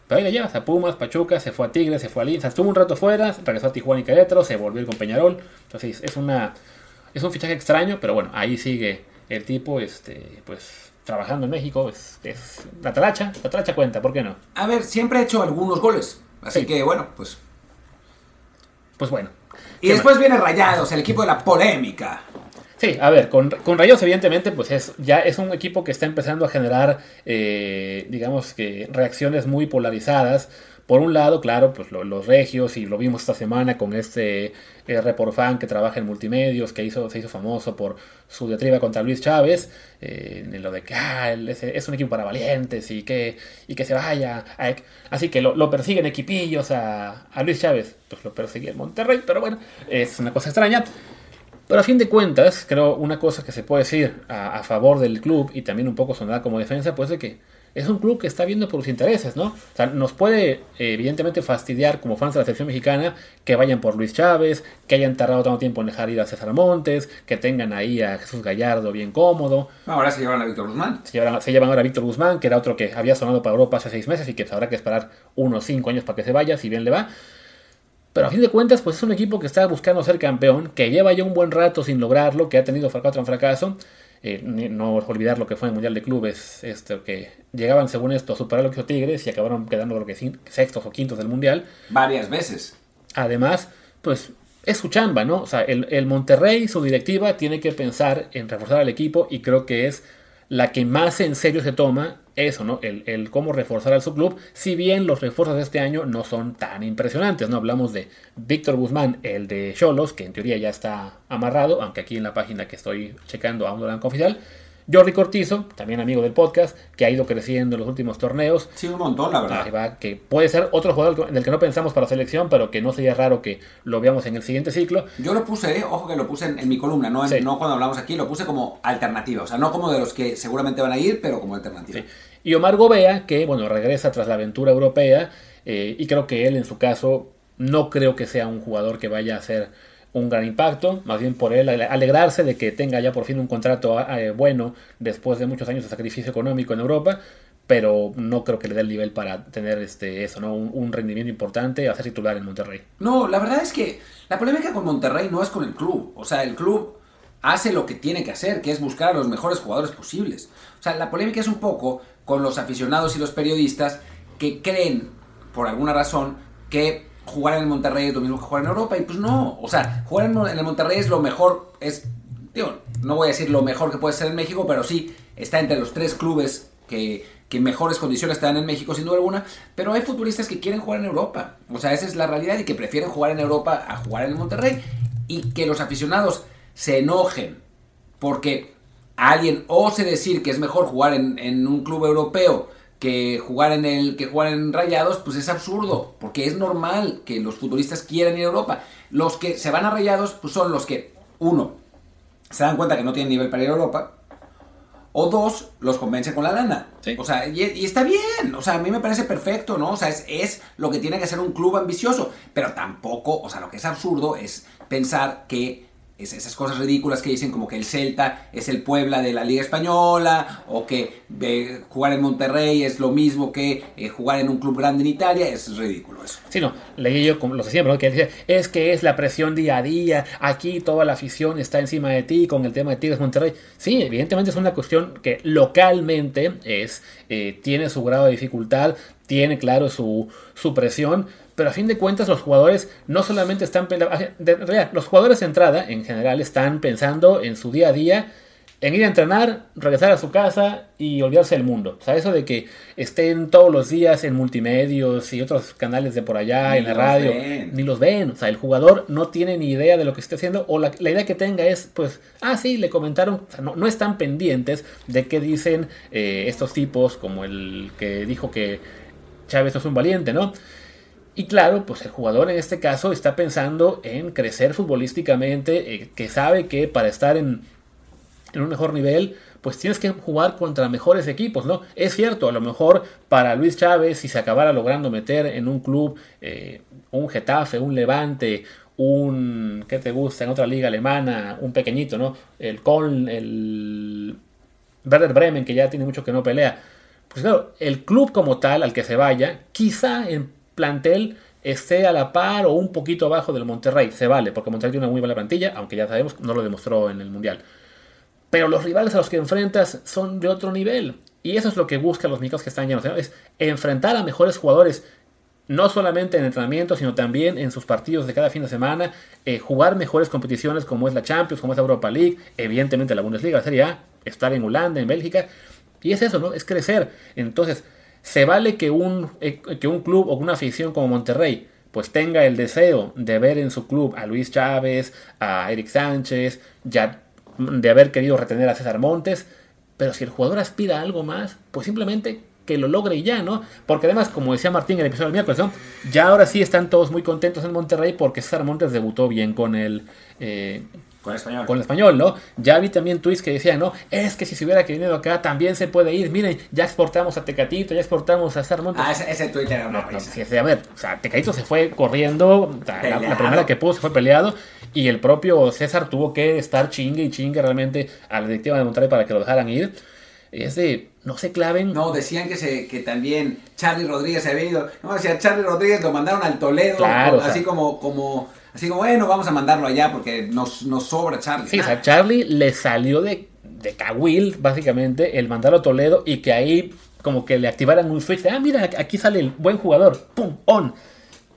Pero ahí le llevas a Pumas, Pachuca, se fue a Tigres, se fue a Linza, estuvo un rato fuera, regresó a Tijuana y Querétaro, se volvió con Peñarol. Entonces es una es un fichaje extraño, pero bueno, ahí sigue el tipo, este, pues trabajando en México, es, es la talacha, la talacha cuenta, ¿por qué no? A ver, siempre ha hecho algunos goles. Así Sí. que bueno, pues. Pues bueno. Y ¿Qué después viene Rayados, el equipo de la polémica. Sí, a ver, con, con Rayos evidentemente pues es, ya es un equipo que está empezando a generar, eh, digamos que reacciones muy polarizadas. Por un lado, claro, pues lo- los regios, y lo vimos esta semana con este eh, report fan que trabaja en multimedios, que hizo, se hizo famoso por su diatriba contra Luis Chávez, eh, en lo de que ah, es, es un equipo para valientes y que, y que se vaya. así que lo, lo persiguen equipillos a, a Luis Chávez, pues lo persigue en Monterrey, pero bueno, es una cosa extraña. Pero a fin de cuentas, creo una cosa que se puede decir a, a favor del club y también un poco sonar como defensa, pues de que es un club que está viendo por sus intereses, ¿no? O sea, nos puede evidentemente fastidiar como fans de la selección mexicana que vayan por Luis Chávez, que hayan tardado tanto tiempo en dejar ir a César Montes, que tengan ahí a Jesús Gallardo bien cómodo. Ahora se llevan a Víctor Guzmán. Se llevan, se llevan ahora a Víctor Guzmán, que era otro que había sonado para Europa hace seis meses y que habrá que esperar unos cinco años para que se vaya, si bien le va. Pero a fin de cuentas, pues es un equipo que está buscando ser campeón, que lleva ya un buen rato sin lograrlo, que ha tenido fracaso tras fracaso. Eh, no olvidar lo que fue el Mundial de Clubes, esto que llegaban según esto a superar lo que hizo Tigres y acabaron quedando creo que sextos o quintos del Mundial. Varias veces. Además, pues es su chamba, ¿no? O sea, el, el Monterrey, su directiva, tiene que pensar en reforzar al equipo y creo que es la que más en serio se toma eso, ¿no? El, el cómo reforzar al subclub, si bien los refuerzos de este año no son tan impresionantes, ¿no? Hablamos de Víctor Guzmán, el de Cholos, que en teoría ya está amarrado, aunque aquí en la página que estoy checando aún no lo oficial. Jordi Cortizo, también amigo del podcast, que ha ido creciendo en los últimos torneos, Sí, un montón, la verdad. Va, que puede ser otro jugador del que no pensamos para selección, pero que no sería raro que lo veamos en el siguiente ciclo. Yo lo puse, eh, ojo que lo puse en, en mi columna, no, en- Sí. no cuando hablamos aquí, lo puse como alternativa. O sea, no como de los que seguramente van a ir, pero como alternativa. Sí. Y Omar Gobea, que bueno, regresa tras la aventura europea, eh, y creo que él en su caso no creo que sea un jugador que vaya a hacer un gran impacto, más bien por él ale- alegrarse de que tenga ya por fin un contrato eh, bueno después de muchos años de sacrificio económico en Europa, pero no creo que le dé el nivel para tener este eso, ¿no? Un, un rendimiento importante a ser titular en Monterrey. No, la verdad es que la polémica con Monterrey no es con el club. O sea, el club hace lo que tiene que hacer, que es buscar a los mejores jugadores posibles. O sea, la polémica es un poco con los aficionados y los periodistas que creen, por alguna razón, que jugar en el Monterrey es lo mismo que jugar en Europa. Y pues no. O sea, jugar en, el Monterrey es lo mejor, es, digo, no voy a decir lo mejor que puede ser en México, pero sí está entre los tres clubes que, que mejores condiciones te dan en México, sin duda alguna. Pero hay futbolistas que quieren jugar en Europa. O sea, esa es la realidad y que prefieren jugar en Europa a jugar en el Monterrey. Y que los aficionados se enojen porque alguien ose decir que es mejor jugar en, en un club europeo que jugar en el que jugar en Rayados, pues es absurdo, porque es normal que los futbolistas quieran ir a Europa. Los que se van a Rayados, pues son los que, uno, se dan cuenta que no tienen nivel para ir a Europa, o dos, los convence con la lana. Sí. O sea, y, y está bien, o sea, a mí me parece perfecto, ¿no? O sea, es, es lo que tiene que hacer un club ambicioso, pero tampoco, o sea, lo que es absurdo es pensar que es esas cosas ridículas que dicen como que el Celta es el Puebla de la Liga Española, o que jugar en Monterrey es lo mismo que eh, jugar en un club grande en Italia, es ridículo eso. Sí, no, leí yo como lo siempre, ¿no? que dice, es que es la presión día a día, aquí toda la afición está encima de ti con el tema de Tigres Monterrey. Sí, evidentemente es una cuestión que localmente es, eh, tiene su grado de dificultad, tiene claro su, su presión, pero a fin de cuentas los jugadores no solamente están, de- los jugadores de entrada en general están pensando en su día a día en ir a entrenar, regresar a su casa y olvidarse del mundo. O sea, eso de que estén todos los días en multimedios y otros canales de por allá, Ni en la radio, ven. ni los ven. O sea, el jugador no tiene ni idea de lo que esté haciendo o la, la idea que tenga es, pues, ah, sí, le comentaron. O sea, no, no están pendientes de qué dicen eh, estos tipos, como el que dijo que Chávez es un valiente, ¿no? Y claro, pues el jugador en este caso está pensando en crecer futbolísticamente, eh, que sabe que para estar en, en un mejor nivel, pues tienes que jugar contra mejores equipos, ¿no? Es cierto, a lo mejor para Luis Chávez, si se acabara logrando meter en un club, eh, un Getafe, un Levante, un, ¿qué te gusta? En otra liga alemana, un pequeñito, ¿no? El Köln, el Werder Bremen, que ya tiene mucho que no pelea. Pues claro, el club como tal al que se vaya, quizá en plantel esté a la par o un poquito abajo del Monterrey. Se vale, porque Monterrey tiene una muy buena plantilla, aunque ya sabemos, no lo demostró en el Mundial. Pero los rivales a los que enfrentas son de otro nivel. Y eso es lo que buscan los mexicanos que están llenos. ¿no? Es enfrentar a mejores jugadores, no solamente en entrenamiento, sino también en sus partidos de cada fin de semana. eh, jugar mejores competiciones como es la Champions, como es la Europa League, evidentemente la Bundesliga, la Serie A, estar en Holanda, en Bélgica. Y es eso, ¿no? Es crecer. Entonces, se vale que un, eh, que un club o una afición como Monterrey pues tenga el deseo de ver en su club a Luis Chávez, a Eric Sánchez, ya de haber querido retener a César Montes, pero si el jugador aspira a algo más, pues simplemente que lo logre y ya, ¿no? Porque además, como decía Martín en el episodio del miércoles, ¿no? ya ahora sí están todos muy contentos en Monterrey porque César Montes debutó bien con el, eh, Con español. con el español, ¿no? Ya vi también tweets que decían, ¿no? Es que si se hubiera venido acá también se puede ir. Miren, ya exportamos a Tecatito, ya exportamos a César Montes. Ah, ese, ese Twitter era una no, risa. a ver, o sea, Tecadito se fue corriendo, la, la primera que pudo se fue peleado, y el propio César tuvo que estar chingue y chingue realmente a la directiva de Monterrey para que lo dejaran ir. Es de, no se claven. No, decían que, se, que también Charlie Rodríguez había ido. No, o sea, Charlie Rodríguez lo mandaron al Toledo. Claro, o sea. así como, como, así como, bueno, vamos a mandarlo allá porque nos, nos sobra Charlie. Sí, o sea, Charlie le salió de, de Cahuil, básicamente, el mandarlo a Toledo y que ahí como que le activaran un switch de, ah, mira, aquí sale el buen jugador, pum, on.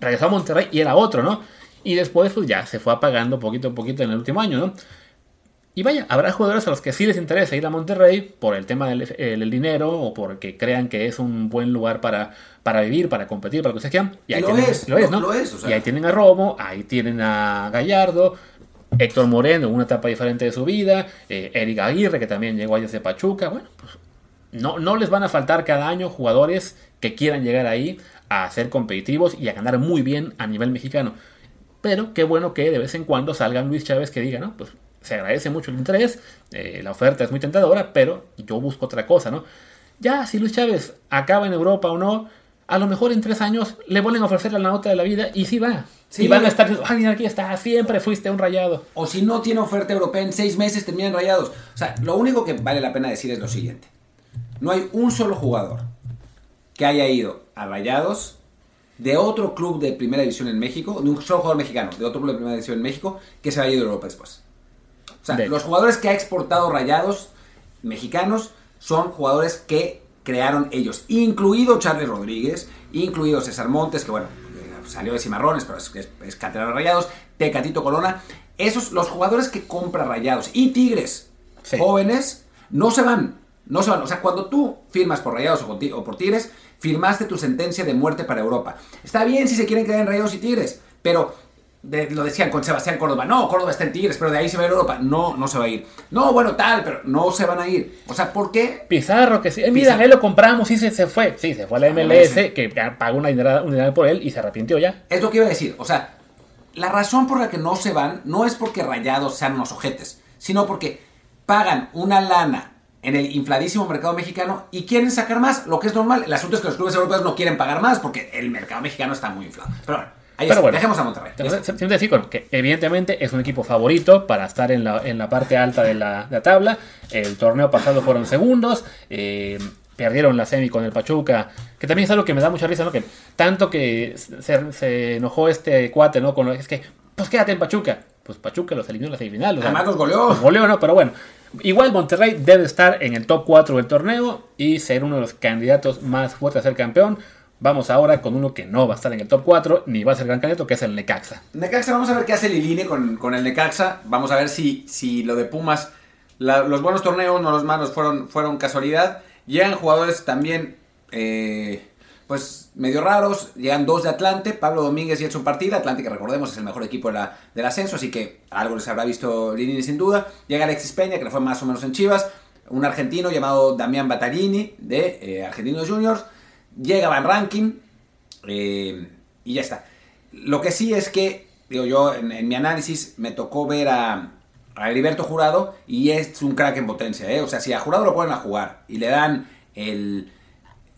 Regresó a Monterrey y era otro, ¿no? Y después, pues ya se fue apagando poquito a poquito en el último año, ¿no? Y vaya, habrá jugadores a los que sí les interesa ir a Monterrey por el tema del el- el dinero o porque crean que es un buen lugar para, para vivir, para competir, para lo que sea quieran. Y ahí lo tienen- es, lo es, ¿no? lo es, o sea. Y ahí tienen a Romo, ahí tienen a Gallardo, Héctor Moreno en una etapa diferente de su vida, eh, Eric Aguirre que también llegó allá de Pachuca, bueno, pues no, no les van a faltar cada año jugadores que quieran llegar ahí a ser competitivos y a ganar muy bien a nivel mexicano. Pero qué bueno que de vez en cuando salgan Luis Chávez que diga, ¿no? Pues se agradece mucho el interés, eh, la oferta es muy tentadora, pero yo busco otra cosa, ¿no? Ya, si Luis Chávez acaba en Europa o no, a lo mejor en tres años le vuelven a ofrecer la nota de la vida y sí va. Sí. Y van a estar, ah, mira, aquí está, siempre fuiste un rayado. O si no tiene oferta europea en seis meses terminan rayados. O sea, lo único que vale la pena decir es lo siguiente. No hay un solo jugador que haya ido a rayados de otro club de primera división en México, de un solo jugador mexicano, de otro club de primera división en México, que se haya ido a Europa después. O sea, De- los jugadores que ha exportado rayados mexicanos son jugadores que crearon ellos, incluido Charlie Rodríguez, incluido César Montes, que bueno, eh, salió de Cimarrones, pero es, es, es de rayados, Tecatito Corona. Esos, los jugadores que compra rayados y Tigres, Sí. jóvenes, no se van. No se van. O sea, cuando tú firmas por rayados o, o por Tigres, firmaste tu sentencia de muerte para Europa. Está bien si se quieren quedar en rayados y Tigres, pero de- lo decían con Sebastián Córdoba. No, Córdoba está en Tigres, pero de ahí se va a ir Europa. No, no se va a ir. No, bueno, tal, pero no se van a ir. O sea, ¿por qué? Pizarro, que sí. Eh, mira, Pizarro. él lo compramos y se, se fue. Sí, se fue a la A la MLS, MLS. que pagó una dineral, un dineral por él y se arrepintió ya. Es lo que iba a decir. O sea, la razón por la que no se van no es porque rayados sean unos ojetes, sino porque pagan una lana en el infladísimo mercado mexicano y quieren sacar más, lo que es normal. El asunto es que los clubes europeos no quieren pagar más porque el mercado mexicano está muy inflado. Pero bueno, ahí Pero está. bueno. dejemos a Monterrey. Siempre decir que evidentemente es un equipo favorito para estar en la, en la parte alta de la, de la tabla. El torneo pasado fueron segundos. eh, perdieron la semi con el Pachuca. Que también es algo que me da mucha risa, ¿no? Que tanto que se, se enojó este cuate, ¿no? Con lo, es que, pues quédate en Pachuca. Pues Pachuca los eliminó en la semifinal. Además los goleó. los goleó, ¿no? Pero bueno. Igual Monterrey debe estar en el top 4 del torneo y ser uno de los candidatos más fuertes a ser campeón. Vamos ahora con uno que no va a estar en el top 4 ni va a ser gran candidato, que es el Necaxa. Necaxa, vamos a ver qué hace Liline con, con el Necaxa. Vamos a ver si, si lo de Pumas los buenos torneos, no los malos, fueron, fueron casualidad. Llegan jugadores también, eh, pues medio raros. Llegan dos de Atlante, Pablo Domínguez y Edson Partida. Atlante, que recordemos, es el mejor equipo de la, del ascenso, así que algo les habrá visto Lini sin duda. Llega Alexis Peña, que le fue más o menos en Chivas. Un argentino llamado Damián Battarini, de eh, Argentinos Juniors. Llega Van Ranking, eh, y ya está. Lo que sí es que, digo yo, en, mi análisis me tocó ver a, a, Heriberto Jurado y es un crack en potencia. ¿eh? O sea, si a Jurado lo ponen a jugar y le dan el,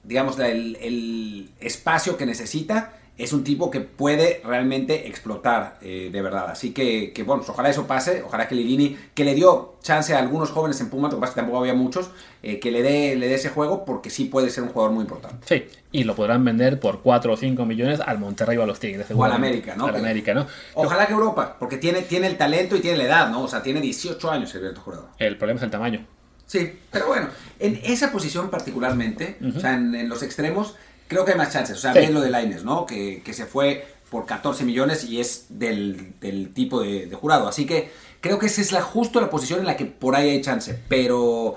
digamos, el, el espacio que necesita, es un tipo que puede realmente explotar eh, de verdad. Así que, que, bueno, pues ojalá eso pase, ojalá que Lilini, que le dio chance a algunos jóvenes en Puma, que pasa que tampoco había muchos, eh, que le dé, le dé ese juego porque sí puede ser un jugador muy importante. Sí, y lo podrán vender por 4 o 5 millones al Monterrey o a los Tigres. O al América, ¿no? Al América, ¿no? Ojalá que Europa, porque tiene, tiene el talento y tiene la edad, ¿no? O sea, tiene 18 años Alberto Jurado. El problema es el tamaño. Sí, pero bueno, en esa posición particularmente, o sea, en los extremos, creo que hay más chances. O sea, bien lo de Laines, ¿no? Que, se fue por 14 millones y es del, tipo de, jurado. Así que creo que esa es la, justo la posición en la que por ahí hay chance. Pero,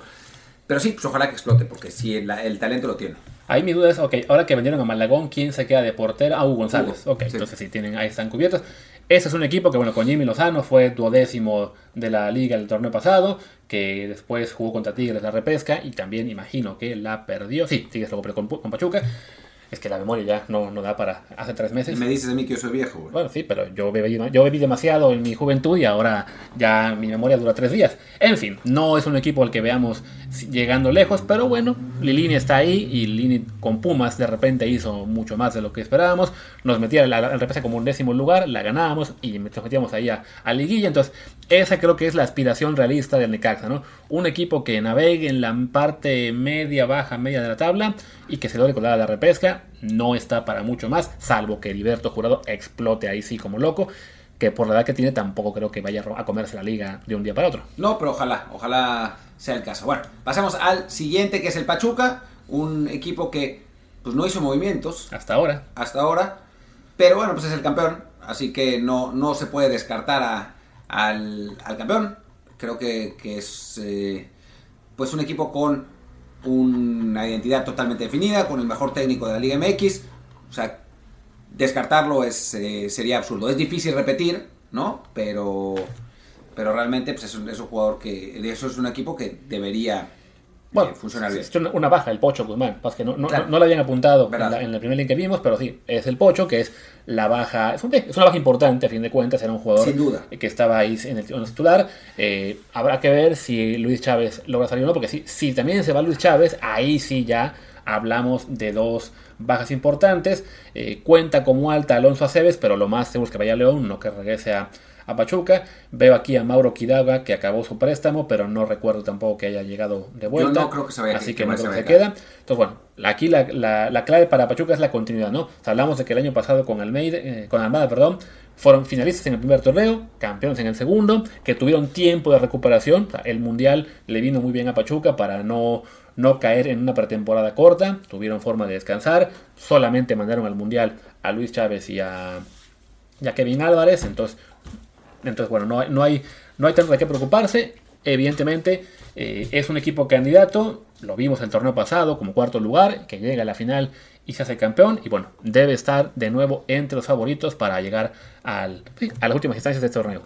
pero sí, pues ojalá que explote, porque sí, el, talento lo tiene. Ahí mi duda es, ok, ahora que vendieron a Malagón, ¿quién se queda de portero? Ah, Hugo González. ok, entonces sí, tienen, ahí están cubiertos. Ese es un equipo que, bueno, con Jimmy Lozano fue duodécimo de la liga el torneo pasado, que después jugó contra Tigres la repesca y también imagino que la perdió. Sí, Tigres luego con, con Pachuca es que la memoria ya no, no da para hace tres meses. Me dices a mí que yo soy viejo, Bueno, sí, pero yo bebí, yo bebí demasiado en mi juventud y ahora ya mi memoria dura tres días. En fin, no es un equipo al que veamos llegando lejos, pero bueno, Lilini está ahí y Lilini con Pumas de repente hizo mucho más de lo que esperábamos. Nos metía al repese como un décimo lugar, la ganábamos y nos metíamos ahí a, a, liguilla. Entonces, esa creo que es la aspiración realista del Necaxa, ¿no? Un equipo que navegue en la parte media, baja, media de la tabla y que se logre colar a la repesca. No está para mucho más, salvo que Heriberto Jurado explote ahí sí como loco. Que por la edad que tiene tampoco creo que vaya a comerse la liga de un día para otro. No, pero ojalá, ojalá sea el caso. Bueno, pasamos al siguiente que es el Pachuca, un equipo que pues no hizo movimientos. Hasta ahora. Hasta ahora. Pero bueno, pues es el campeón. Así que no, no se puede descartar al, campeón. Creo que, es eh, pues un equipo con una identidad totalmente definida, con el mejor técnico de la Liga MX. O sea, descartarlo es, eh, sería absurdo. Es difícil repetir, ¿no? Pero, pero realmente pues es, un, es un jugador que, eso es un equipo que debería bueno, funciona bien. Es una baja, el Pocho Guzmán. Pues que no, no, no, lo habían apuntado en, la, el primer link que vimos, pero sí, es el Pocho, que es la baja. Es, una baja importante, a fin de cuentas. Era un jugador Sin duda. que estaba ahí en el, titular. Eh, habrá que ver si Luis Chávez logra salir o no, porque si, si también se va Luis Chávez, ahí sí ya hablamos de dos bajas importantes. Eh, cuenta como alta Alonso Aceves, pero lo más seguro es que vaya León, no que regrese a a Pachuca. Veo aquí a Mauro Kidaga que acabó su préstamo, pero no recuerdo tampoco que haya llegado de vuelta. Yo no creo que se vaya Así que, no creo que se queda. Entonces, bueno, aquí la, clave para Pachuca es la continuidad, ¿no? hablamos de que el año pasado con Almeida, eh, con Almada, perdón, fueron finalistas en el primer torneo, campeones en el segundo, que tuvieron tiempo de recuperación. el Mundial le vino muy bien a Pachuca para no, no caer en una pretemporada corta. Tuvieron forma de descansar. Solamente mandaron al Mundial a Luis Chávez y a, y a Kevin Álvarez. Entonces entonces, bueno, no, no, hay, no hay tanto de qué preocuparse. Evidentemente, eh, es un equipo candidato. Lo vimos el torneo pasado como cuarto lugar, que llega a la final y se hace campeón. Y bueno, debe estar de nuevo entre los favoritos para llegar al, a las últimas instancias de este torneo.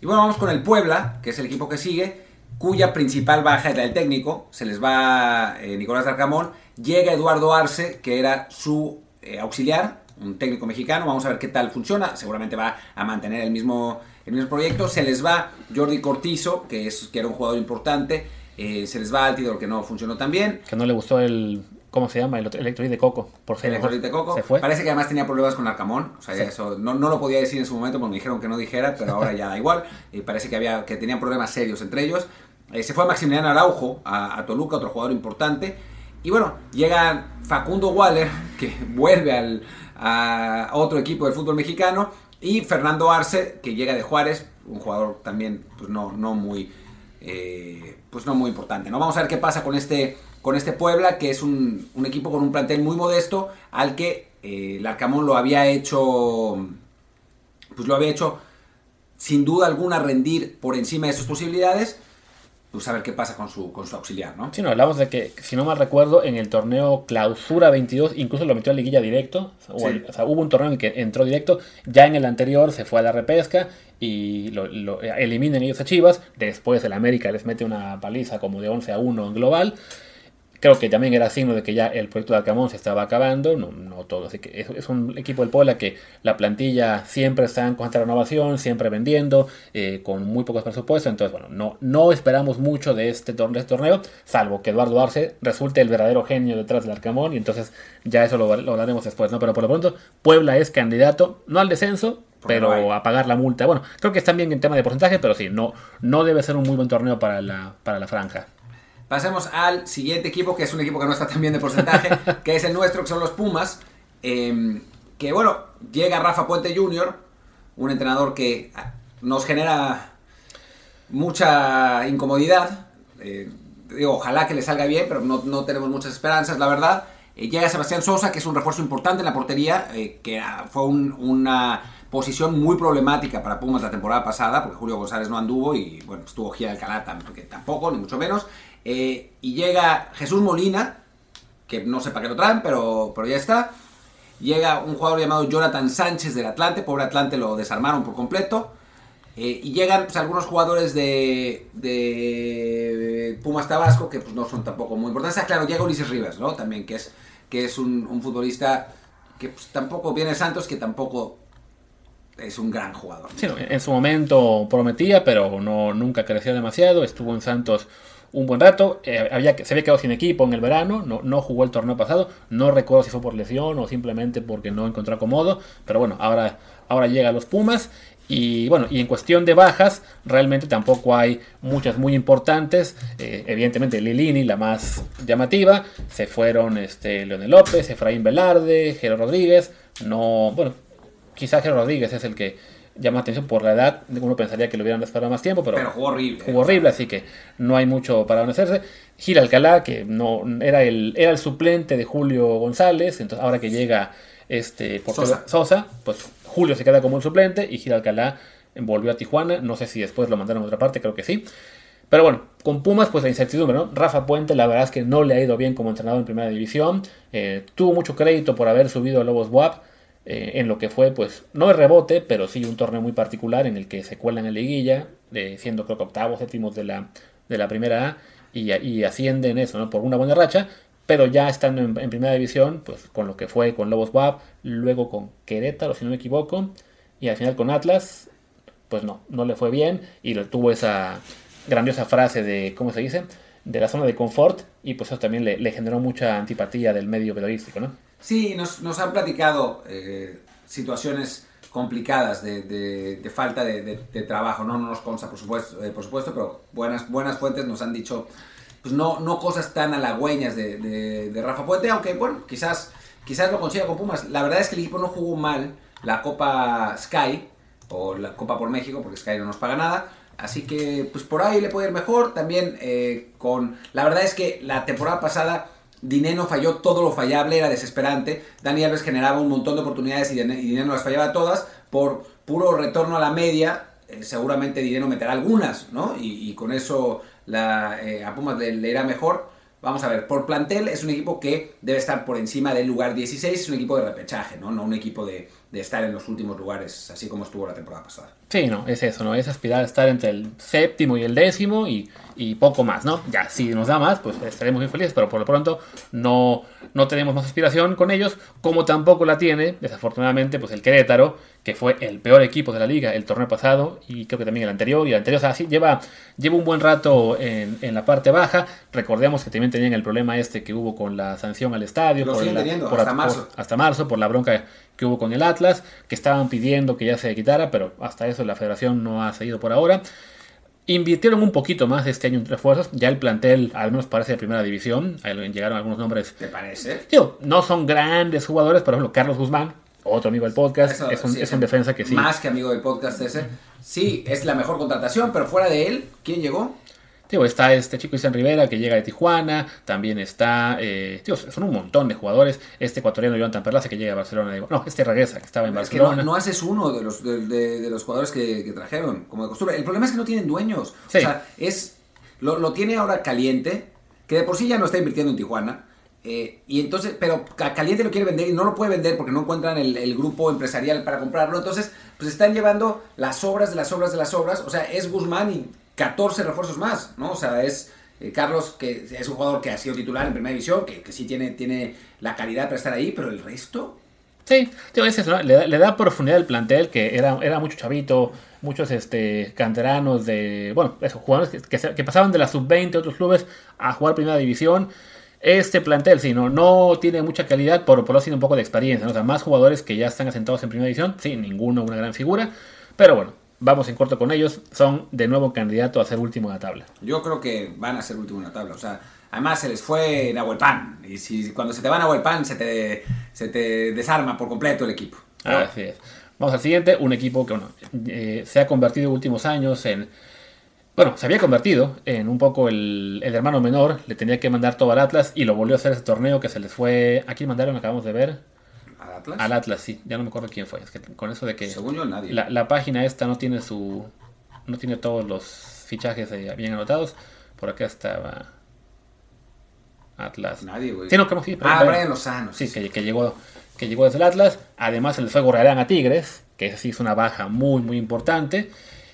Y bueno, vamos con el Puebla, que es el equipo que sigue, cuya principal baja era el técnico. Se les va eh, Nicolás Arcamón. Llega Eduardo Arce, que era su eh, auxiliar, un técnico mexicano, vamos a ver qué tal funciona, seguramente va a mantener el mismo, el mismo proyecto, se les va Jordi Cortizo, que, es, que era un jugador importante, eh, se les va Altidor, que no funcionó tan bien. Que no le gustó el, ¿cómo se llama? El electrolit de coco, por ser El de coco, se fue. Parece que además tenía problemas con Arcamón, o sea, eso no, no, lo podía decir en su momento porque me dijeron que no dijera, pero ahora ya da igual, y <laughs> parece que, había, que tenían problemas serios entre ellos. Eh, se fue Maximiliano Araujo a, a Toluca, otro jugador importante, y bueno, llega Facundo Waller, que <laughs> vuelve al, a otro equipo del fútbol mexicano. Y Fernando Arce, que llega de Juárez, un jugador también pues no, no muy eh, pues no muy importante. ¿no? Vamos a ver qué pasa con este, con este Puebla, que es un, equipo con un plantel muy modesto, al que eh, el Arcamón lo había hecho. Pues lo había hecho sin duda alguna rendir por encima de sus posibilidades. Pues a ver qué pasa con su, con su auxiliar, ¿no? Sí, no, hablamos de que, si no mal recuerdo, en el torneo Clausura 22 incluso lo metió a liguilla directo. O, Sí. el- o sea, hubo un torneo en el que entró directo. Ya en el anterior se fue a la repesca y lo, lo- eliminan ellos a Chivas. Después el América les mete una paliza como de 11 a 1 en global. Creo que también era signo de que ya el proyecto de Arcamón se estaba acabando, no, no todo. Así que es, es un equipo del Puebla que la plantilla siempre está en constante renovación, siempre vendiendo, eh, con muy pocos presupuestos. Entonces, bueno, no, no esperamos mucho de este, este torneo, salvo que Eduardo Arce resulte el verdadero genio detrás del Arcamón. Y entonces ya eso lo, lo hablaremos después, ¿no? Pero por lo pronto, Puebla es candidato, no al descenso, pero no a pagar la multa. Bueno, creo que están bien en tema de porcentaje, pero sí, no, no debe ser un muy buen torneo para la, para la franja. Pasemos al siguiente equipo, que es un equipo que no está tan bien de porcentaje, <laughs> que es el nuestro, que son los Pumas. eh, que bueno, llega Rafa Puente Jr., un entrenador que ah, nos genera mucha incomodidad. eh, digo, ojalá que le salga bien, pero no, no tenemos muchas esperanzas, la verdad. Eh, llega Sebastián Sosa, que es un refuerzo importante en la portería, eh, que ah, fue un- una posición muy problemática para Pumas la temporada pasada, porque Julio González no anduvo y bueno, estuvo Gira Alcalá tam- que tampoco, ni mucho menos. Eh, y llega Jesús Molina, que no sé para qué lo traen, pero, pero ya está. Llega un jugador llamado Jonathan Sánchez del Atlante, pobre Atlante lo desarmaron por completo. Eh, y llegan pues, algunos jugadores de, Pumas Tabasco que pues, no son tampoco muy importantes. Ah, claro, llega Ulises Rivas, ¿no? También, que es, que es un, futbolista que pues, tampoco viene Santos, que tampoco es un gran jugador. En su momento prometía, pero no, nunca creció demasiado. Estuvo en Santos un buen rato. eh, había, se había quedado sin equipo en el verano. No, no jugó el torneo pasado. No recuerdo si fue por lesión o simplemente porque no encontró acomodo. Pero bueno, ahora, ahora llega a los Pumas. Y bueno, y en cuestión de bajas, realmente tampoco hay muchas muy importantes. Eh, evidentemente, Lilini, la más llamativa. Se fueron este, Leonel López, Efraín Velarde, Jero Rodríguez. No, bueno, quizás Jero Rodríguez es el que llama la atención por la edad. Uno pensaría que lo hubieran esperado más tiempo, pero, Pero jugó horrible. jugó horrible, así que no hay mucho para hacerse. Gil Alcalá, que no era el, era el suplente de Julio González, entonces ahora que llega este portero Sosa. Sosa, pues Julio se queda como el suplente y Gil Alcalá volvió a Tijuana. No sé si después lo mandaron a otra parte, creo que sí. Pero bueno, con Pumas, pues la incertidumbre, ¿no? Rafa Puente, la verdad es que no le ha ido bien como entrenador en primera división. Eh, tuvo mucho crédito por haber subido a Lobos WAP eh, en lo que fue, pues, no el rebote, pero sí un torneo muy particular en el que se cuelan en liguilla, siendo creo que octavos, séptimos de la, de la primera A, y, ascienden eso, ¿no? Por una buena racha. Pero ya estando en, primera división, pues con lo que fue con Lobos WAP, luego con Querétaro, si no me equivoco, y al final con Atlas, pues no, no le fue bien y tuvo esa grandiosa frase de, ¿cómo se dice? De la zona de confort y pues eso también le, le generó mucha antipatía del medio periodístico, ¿no? Sí, nos, han platicado eh, situaciones complicadas de, falta de, trabajo. No, no nos consta, por supuesto, eh, por supuesto pero buenas, buenas fuentes nos han dicho pues no, no cosas tan halagüeñas de Rafa Puente, aunque bueno, quizás, quizás lo consiga con Pumas. La verdad es que el equipo no jugó mal la Copa Sky o la Copa por México, porque Sky no nos paga nada. Así que, pues por ahí le puede ir mejor. También eh, con. La verdad es que la temporada pasada Dineno falló todo lo fallable, era desesperante. Dani Alves generaba un montón de oportunidades y y Dineno las fallaba todas. Por puro retorno a la media, eh, seguramente Dineno meterá algunas, ¿no? Y, y con eso la, eh, a Pumas le, le irá mejor. Vamos a ver, por plantel es un equipo que debe estar por encima del lugar 16, es un equipo de repechaje, ¿no? No un equipo de, de estar en los últimos lugares, así como estuvo la temporada pasada. Sí, no, es eso, ¿no? Es aspirar a estar entre el séptimo y el décimo y, y poco más, ¿no? Ya, si nos da más, pues estaremos muy felices, pero por lo pronto no, no tenemos más aspiración con ellos, como tampoco la tiene, desafortunadamente, pues el Querétaro, que fue el peor equipo de la liga el torneo pasado y creo que también el anterior, y el anterior, o sea, sí, lleva, lleva un buen rato en, en la parte baja, recordemos que también tenían el problema este que hubo con la sanción al estadio, Lo por siguen la- teniendo, por- hasta por- marzo. hasta marzo por la bronca que hubo con el Atlas, que estaban pidiendo que ya se quitara, pero hasta eso la federación no ha seguido por ahora. Invirtieron un poquito más este año en refuerzos, ya el plantel al menos parece de primera división, ahí llegaron algunos nombres, ¿Te parece? no son grandes jugadores, por ejemplo, Carlos Guzmán, otro amigo del podcast, Eso, es un, sí, es un defensa que sí. Más que amigo del podcast ese. Sí, es la mejor contratación, pero fuera de él, ¿quién llegó? Digo, está este chico Cristian Rivera que llega de Tijuana, también está, eh, digo, son un montón de jugadores, este ecuatoriano Jonathan Perlaza que llega a Barcelona, digo, no, este regresa, que estaba en Es que no, Barcelona. no haces uno de los, de, de- de los jugadores que, que trajeron, como de costumbre. El problema es que no tienen dueños. Sí. O sea, es lo, lo tiene ahora caliente, que de por sí ya no está invirtiendo en Tijuana. Eh, y entonces, pero Caliente lo quiere vender y no lo puede vender porque no encuentran el, grupo empresarial para comprarlo. Entonces, pues están llevando las obras de las obras de las obras. O sea, es Guzmán y 14 refuerzos más, ¿no? O sea, es eh, Carlos, que es un jugador que ha sido titular en primera división, que, que sí tiene, tiene la calidad para estar ahí, pero el resto. Sí, es eso, ¿no? le, da, le da profundidad al plantel, que era, era mucho chavito, muchos este, canteranos de, bueno, esos jugadores que, que, que pasaban de la sub-20 a otros clubes a jugar primera división. Este plantel, sí, no, no tiene mucha calidad, por, por lo tiene un poco de experiencia, ¿no? o sea, más jugadores que ya están asentados en primera división, sí, ninguno una gran figura, pero bueno, vamos en corto con ellos, son de nuevo candidato a ser último en la tabla. Yo creo que van a ser último en la tabla. O sea, además se les fue Nahuel Pan. Y si cuando se te va Nahuel Pan, se te, se te desarma por completo el equipo. Así es. Vamos al siguiente, un equipo que bueno, eh, se ha convertido en últimos años en... Bueno, se había convertido en un poco el, el hermano menor, le tenía que mandar todo al Atlas y lo volvió a hacer ese torneo que se les fue... ¿A quién mandaron? Acabamos de ver. ¿Al Atlas? Al Atlas, sí. Ya no me acuerdo quién fue. Es que con eso de que Según yo, nadie. la, la página esta no tiene su... No tiene todos los fichajes eh, bien anotados. Por acá estaba... Atlas. Nadie, güey. Sí, no, que sí. pero- Ah, Brian Lozano. Sí, que, que llegó, que llegó desde el Atlas. Además, se les fue Gorrerán a Tigres, que esa sí es una baja muy, muy importante.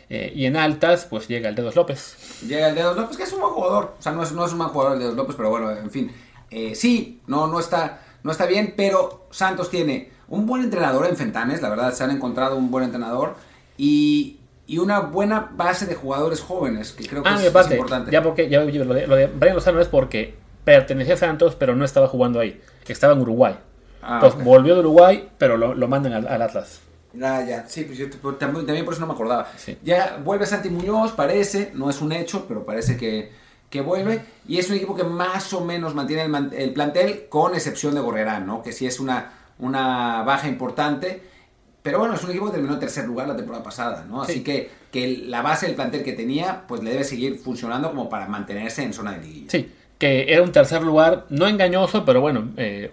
Eh, y en altas, pues llega el Dedos López. Llega el Dedos López, que es un buen jugador. O sea, no es, no es un mal jugador el Dedos López, pero bueno, en fin. Eh, sí, no, no, está, no está bien, pero Santos tiene un buen entrenador en Fentanes, la verdad, se han encontrado un buen entrenador. Y, y una buena base de jugadores jóvenes, que creo que Ah, es, importante. ya porque ya lo de, lo de Brian Lozano es porque pertenecía a Santos, pero no estaba jugando ahí. Estaba en Uruguay. Ah, Entonces volvió de Uruguay, pero lo, lo mandan al, al Atlas. Ya, sí, pues yo también, también por eso no me acordaba. Sí. Ya vuelve Santi Muñoz, parece, no es un hecho, pero parece que, que vuelve. Y es un equipo que más o menos mantiene el, el plantel, con excepción de Gorrerán, ¿no? Que sí es una, una baja importante. Pero bueno, es un equipo que terminó en tercer lugar la temporada pasada, ¿no? Así Sí. que, que la base del plantel que tenía, pues le debe seguir funcionando como para mantenerse en zona de liguilla. Sí, que era un tercer lugar, no engañoso, pero bueno, eh,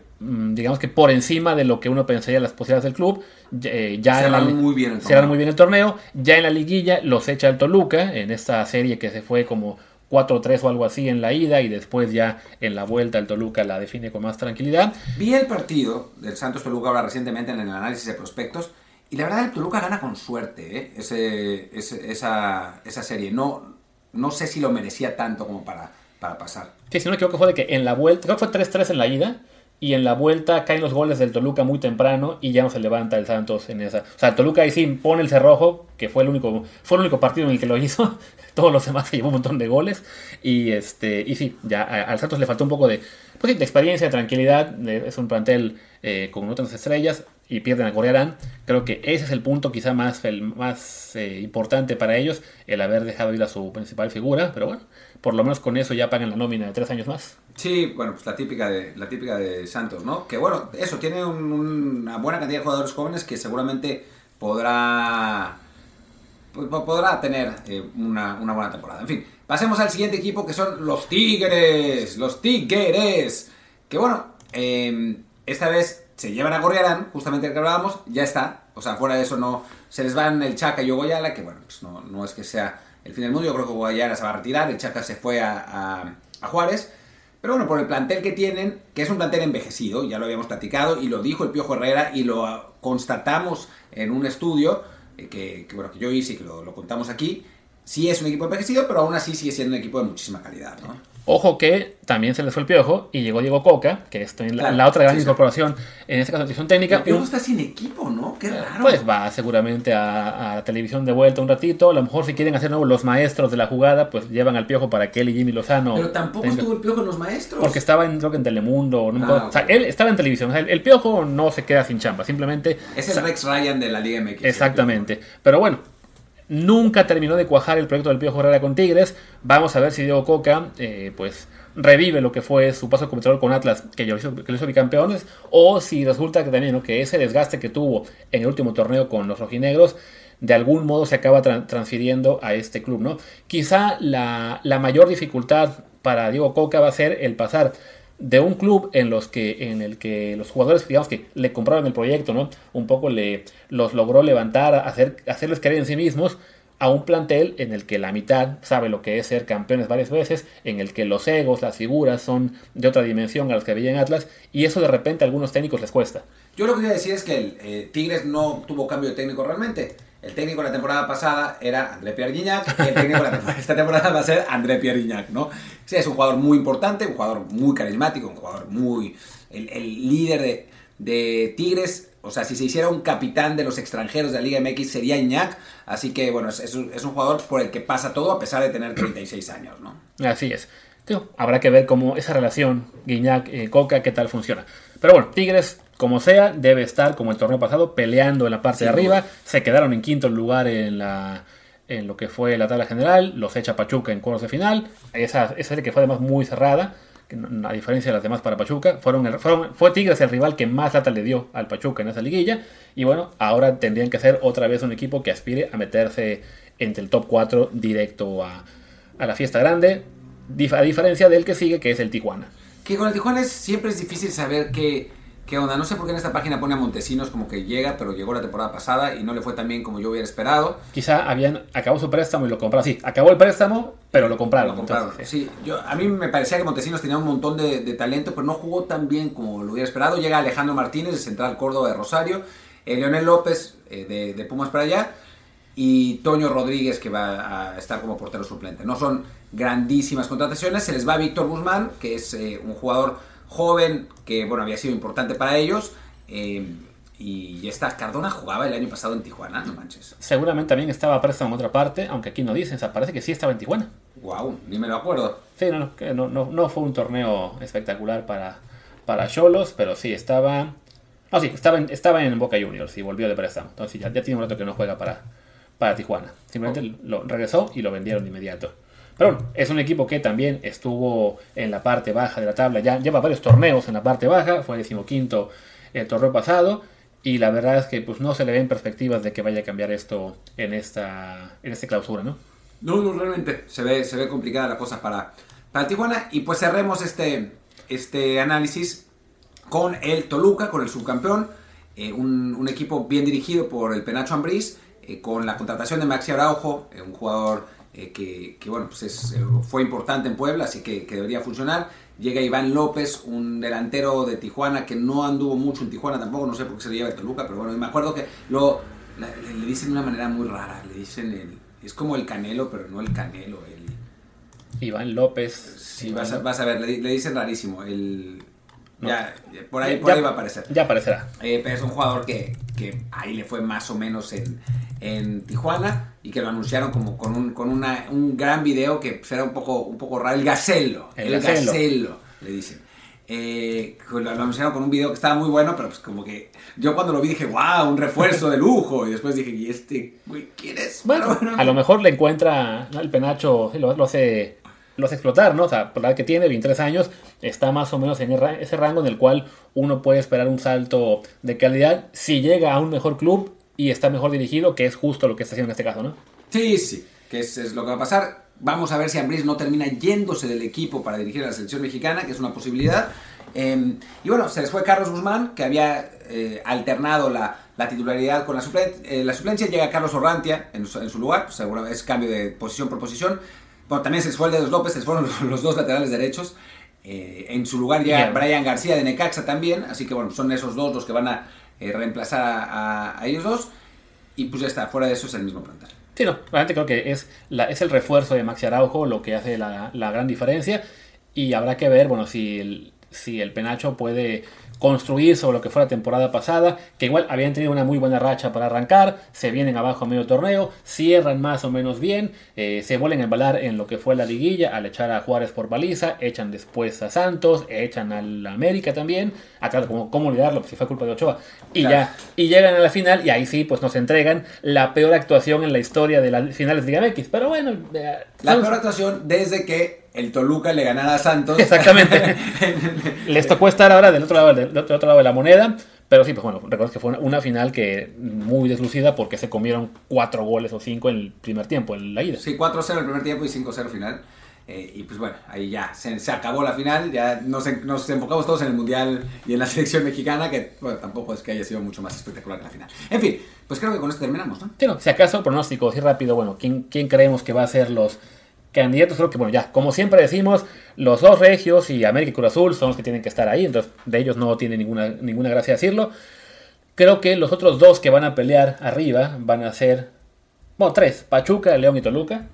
digamos que por encima de lo que uno pensaría las posibilidades del club. eh, ya en la Cerraron li- muy bien el cerraron torneo. muy bien el torneo. Ya en la liguilla los echa el Toluca en esta serie que se fue como 4-3 o algo así en la ida y después ya en la vuelta el Toluca la define con más tranquilidad. Vi el partido del Santos Toluca ahora recientemente en el análisis de prospectos y la verdad el Toluca gana con suerte ¿eh? ese, ese- esa, esa serie. No, no sé si lo merecía tanto como para, para pasar. Sí, si no me equivoco fue de que en la vuelta, creo que fue 3-3 en la ida. Y en la vuelta caen los goles del Toluca muy temprano y ya no se levanta el Santos en esa. O sea, el Toluca ahí sí pone el cerrojo, que fue el único, fue el único partido en el que lo <laughs> hizo. Todos los demás se llevó un montón de goles. Y este, y sí, ya al Santos le faltó un poco de, pues sí, de experiencia, de tranquilidad. es un plantel eh, con otras estrellas y pierden a Gorriarán. Creo que ese es el punto quizá más, el más eh, importante para ellos, el haber dejado ir a su principal figura. Pero bueno, por lo menos con eso ya pagan la nómina de tres años más. Sí, bueno, pues la típica de, la típica de Santos, ¿no? Que bueno, eso, tiene un- una buena cantidad de jugadores jóvenes que seguramente podrá po- podrá tener eh, una, una buena temporada. En fin, pasemos al siguiente equipo que son los Tigres. Los Tigres. Que bueno, eh, esta vez se llevan a Gorriarán, justamente el que hablábamos, ya está. O sea, fuera de eso no se les van el Chaca y Ogoyala, que bueno, pues no, no es que sea el fin del mundo. Yo creo que Ogoyala se va a retirar, el Chaca se fue a, a- Juárez. Pero bueno, por el plantel que tienen, que es un plantel envejecido, ya lo habíamos platicado y lo dijo el Piojo Herrera y lo constatamos en un estudio eh, que, que, bueno, que yo hice y que lo, lo contamos aquí. Sí es un equipo envejecido, pero aún así sigue siendo un equipo de muchísima calidad, ¿no? Ojo que también se les fue el piojo y llegó Diego Coca, que es también la, Claro, la otra gran sí, sí. incorporación en esta caso de dirección técnica. El Piojo Un- está sin equipo, ¿no? Qué raro. Pues va seguramente a, a la televisión de vuelta un ratito. A lo mejor si quieren hacer nuevo los maestros de la jugada, pues llevan al piojo para que él y Jimmy Lozano. pero tampoco estuvo el Piojo en los maestros. Porque estaba en, creo que en Telemundo. no me Ah. O sea, él estaba en televisión. O sea, el, el piojo no se queda sin chamba. Simplemente. Es el Rex Ryan de la Liga MX. Exactamente. Pero bueno, nunca terminó de cuajar el proyecto del Piojo Herrera con Tigres. Vamos a ver si Diego Coca, eh, pues revive lo que fue su paso como entrenador con Atlas, que lo hizo, que lo hizo bicampeones, o si resulta que también ¿no? que ese desgaste que tuvo en el último torneo con los rojinegros, de algún modo se acaba tran- transfiriendo a este club. ¿no? Quizá la, la mayor dificultad para Diego Coca va a ser el pasar de un club en los que en el que los jugadores digamos que le compraron el proyecto no un poco le los logró levantar hacer hacerles creer en sí mismos a un plantel en el que la mitad sabe lo que es ser campeones varias veces, en el que los egos, las figuras son de otra dimensión a los que veían Atlas, y eso de repente a algunos técnicos les cuesta. Yo lo que quería decir es que el eh, Tigres no tuvo cambio de técnico realmente. El técnico la temporada pasada era André Pierre Gignac y el técnico de <laughs> esta temporada va a ser André Pierre Gignac, ¿no? Sí, es un jugador muy importante, un jugador muy carismático, un jugador muy... el, el líder de, de Tigres o sea, si se hiciera un capitán de los extranjeros de la Liga MX sería Iñak. Así que, bueno, es, un, jugador por el que pasa todo a pesar de tener 36 años, ¿no? Así es. habrá que ver cómo esa relación Guiñac-Coca, qué tal funciona. Pero bueno, Tigres, como sea, debe estar, como el torneo pasado, peleando en la parte de arriba. Se quedaron en quinto lugar en la en lo que fue la tabla general. Los echa Pachuca en cuartos de final. Esa, esa serie que fue además muy cerrada a diferencia de las demás para Pachuca, fueron, fue Tigres el rival que más lata le dio al Pachuca en esa liguilla. Y bueno, ahora tendrían que ser otra vez un equipo que aspire a meterse entre el top 4 directo a, a la fiesta grande, a diferencia del que sigue, que es el Tijuana. Que con el Tijuana siempre es difícil saber qué ¿Qué onda? No sé por qué en esta página pone a Montesinos como que llega, pero llegó la temporada pasada y no le fue tan bien como yo hubiera esperado. Quizá habían acabó su préstamo y lo compraron. Sí, acabó el préstamo, pero lo compraron. sí. yo, a mí me parecía que Montesinos tenía un montón de, talento, pero no jugó tan bien como lo hubiera esperado. Llega Alejandro Martínez, de Central Córdoba de Rosario, eh, Leonel López, eh, de, de, Pumas para allá, y Toño Rodríguez, que va a estar como portero suplente. No son grandísimas contrataciones. Se les va Víctor Guzmán, que es eh, un jugador joven que bueno había sido importante para ellos. Eh, y ya está, Cardona jugaba el año pasado en Tijuana, no manches. Seguramente también estaba preso en otra parte, aunque aquí no dicen, o sea, parece que sí estaba en Tijuana. Wow, ni me lo acuerdo. Sí, no, no, no, no, fue un torneo espectacular para para Cholos, pero sí estaba. No, sí, estaba en, estaba en Boca Juniors y volvió de préstamo. Entonces ya, ya tiene un rato que no juega para, para Tijuana. Simplemente oh. lo regresó y lo vendieron de inmediato. Es un equipo que también estuvo en la parte baja de la tabla, ya lleva varios torneos en la parte baja, fue decimoquinto el torneo pasado, y la verdad es que pues no se le ven perspectivas de que vaya a cambiar esto en esta, en clausura, ¿no? No, no, realmente se ve, se ve complicada la cosa para, para Tijuana. Y pues cerremos este, este análisis con el Toluca, con el subcampeón, eh, un, equipo bien dirigido por el Penacho Ambriz, eh, con la contratación de Maxi Araujo, eh, un jugador eh, que, bueno, pues es, eh, fue importante en Puebla, así que, debería funcionar. Llega Iván López, un delantero de Tijuana que no anduvo mucho en Tijuana tampoco, no sé por qué se le lleva el Toluca, pero bueno, me acuerdo que lo, le, dicen de una manera muy rara, le dicen, el, es como el Canelo, pero no el Canelo, el... Iván López. Sí, vas a, vas a, ver, le, le, dicen rarísimo, el... Ya, por ahí, por ahí va a aparecer. Ya aparecerá. Eh, pero es un jugador que, que, ahí le fue más o menos en, en Tijuana y que lo anunciaron como con un, con una, un gran video que era un poco, un poco raro. El Gacelo. El, Gacelo. le dicen. Eh, lo, anunciaron con un video que estaba muy bueno, pero pues como que yo cuando lo vi dije, wow, un refuerzo de lujo. Y después dije, ¿y este, güey, quién es? Bueno, a lo mejor le encuentra el penacho, lo, lo hace los explotar, ¿no? O sea, por la que tiene 23 años, está más o menos en ese rango en el cual uno puede esperar un salto de calidad si llega a un mejor club y está mejor dirigido, que es justo lo que está haciendo en este caso, ¿no? Sí, sí, que es, lo que va a pasar. Vamos a ver si Ambris no termina yéndose del equipo para dirigir a la selección mexicana, que es una posibilidad. Em, y bueno, se les fue Carlos Guzmán, que había eh, alternado la, titularidad con la suplencia. Eh, la suplencia llega Carlos Orrantia en su, lugar, pues, es cambio de posición por posición. Bueno, también se fue el de los López, se fueron <laughs> los dos laterales derechos. Eh, en su lugar ya Brian García de Necaxa también, así que bueno, son esos dos los que van a eh, reemplazar a, ellos dos. Y pues ya está, fuera de eso es el mismo plantel. Sí, no, realmente creo que es, la, es el refuerzo de Maxi Araujo lo que hace la, la gran diferencia. Y habrá que ver, bueno, si el, si el Penacho puede construir sobre lo que fue la temporada pasada, que igual habían tenido una muy buena racha para arrancar, se vienen abajo a medio torneo, cierran más o menos bien, eh, se vuelven a embalar en lo que fue la liguilla al echar a Juárez por baliza, echan después a Santos, echan al América también, acá como cómo olvidarlo, si fue culpa de Ochoa, y ya, y llegan a la final y ahí sí pues nos entregan la peor actuación en la historia de las finales de Liga MX, pero bueno, eh, la peor actuación desde que el Toluca le ganara a Santos. Exactamente. <laughs> Les tocó estar ahora del otro lado, del otro lado de la moneda. Pero sí, pues bueno, recuerdo que fue una, final que muy deslucida porque se comieron cuatro goles o cinco en el primer tiempo, en la ida. Sí, 4-0 el primer tiempo y 5-0 final. Eh, y pues bueno, ahí ya se, se acabó la final, ya nos, nos enfocamos todos en el Mundial y en la <laughs> selección mexicana, que bueno, tampoco es que haya sido mucho más espectacular que la final. En fin, pues creo que con esto terminamos, ¿no? Sí, no, si acaso, pronóstico así rápido, bueno, ¿quién, quién creemos que va a ser los candidatos? Creo que, bueno, ya, como siempre decimos, los dos regios y América y Cruz Azul son los que tienen que estar ahí, entonces de ellos no tiene ninguna, ninguna gracia decirlo. Creo que los otros dos que van a pelear arriba van a ser, bueno, tres, Pachuca, León y Toluca.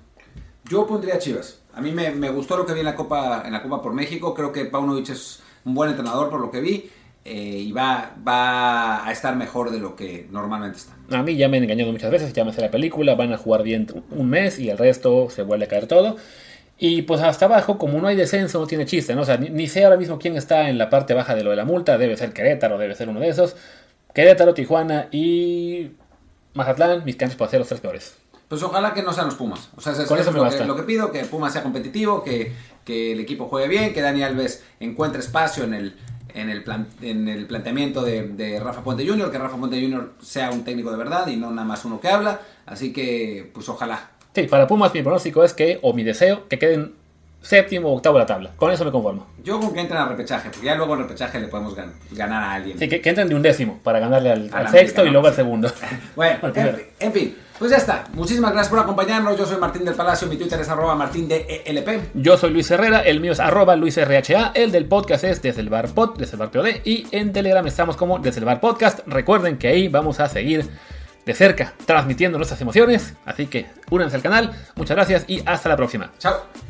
Yo pondría Chivas. A mí me, me gustó lo que vi en la Copa en la Copa por México. Creo que Paunovic es un buen entrenador por lo que vi eh, y va, va a estar mejor de lo que normalmente está. A mí ya me han engañado muchas veces, ya me sé la película, van a jugar bien un mes y el resto se vuelve a caer todo. Y pues hasta abajo, como no hay descenso, no tiene chiste, ¿no? O sea, ni, ni sé ahora mismo quién está en la parte baja de lo de la multa, debe ser Querétaro, debe ser uno de esos. Querétaro, Tijuana y Mazatlán, mis canchas pueden ser los tres peores. Pues ojalá que no sean los Pumas. O sea, es, Con es eso me lo, que, lo que pido, que Pumas sea competitivo, que, que el equipo juegue bien, que Dani Alves encuentre espacio en el, en el, plan- en el planteamiento de, de Rafa Puente Jr., que Rafa Puente Jr. sea un técnico de verdad y no nada más uno que habla. Así que, pues ojalá. Sí, para Pumas mi pronóstico es que, o mi deseo, que queden séptimo o octavo de la tabla. Con eso me conformo. Yo con que entren a repechaje, porque ya luego en repechaje le podemos gan- ganar a alguien. Sí, que, que entren de un décimo para ganarle al, Al sexto y luego al segundo. <laughs> Bueno, <laughs> en fin, en fin, pues ya está. Muchísimas gracias por acompañarnos. Yo soy Martín del Palacio, mi Twitter es arroba martín de ELP. Yo soy Luis Herrera, el mío es arroba luisrha, el del podcast es desde el bar pod, desde el bar POD y en Telegram estamos como desde el bar podcast. Recuerden que ahí vamos a seguir de cerca transmitiendo nuestras emociones, así que únanse al canal, muchas gracias y hasta la próxima. Chao.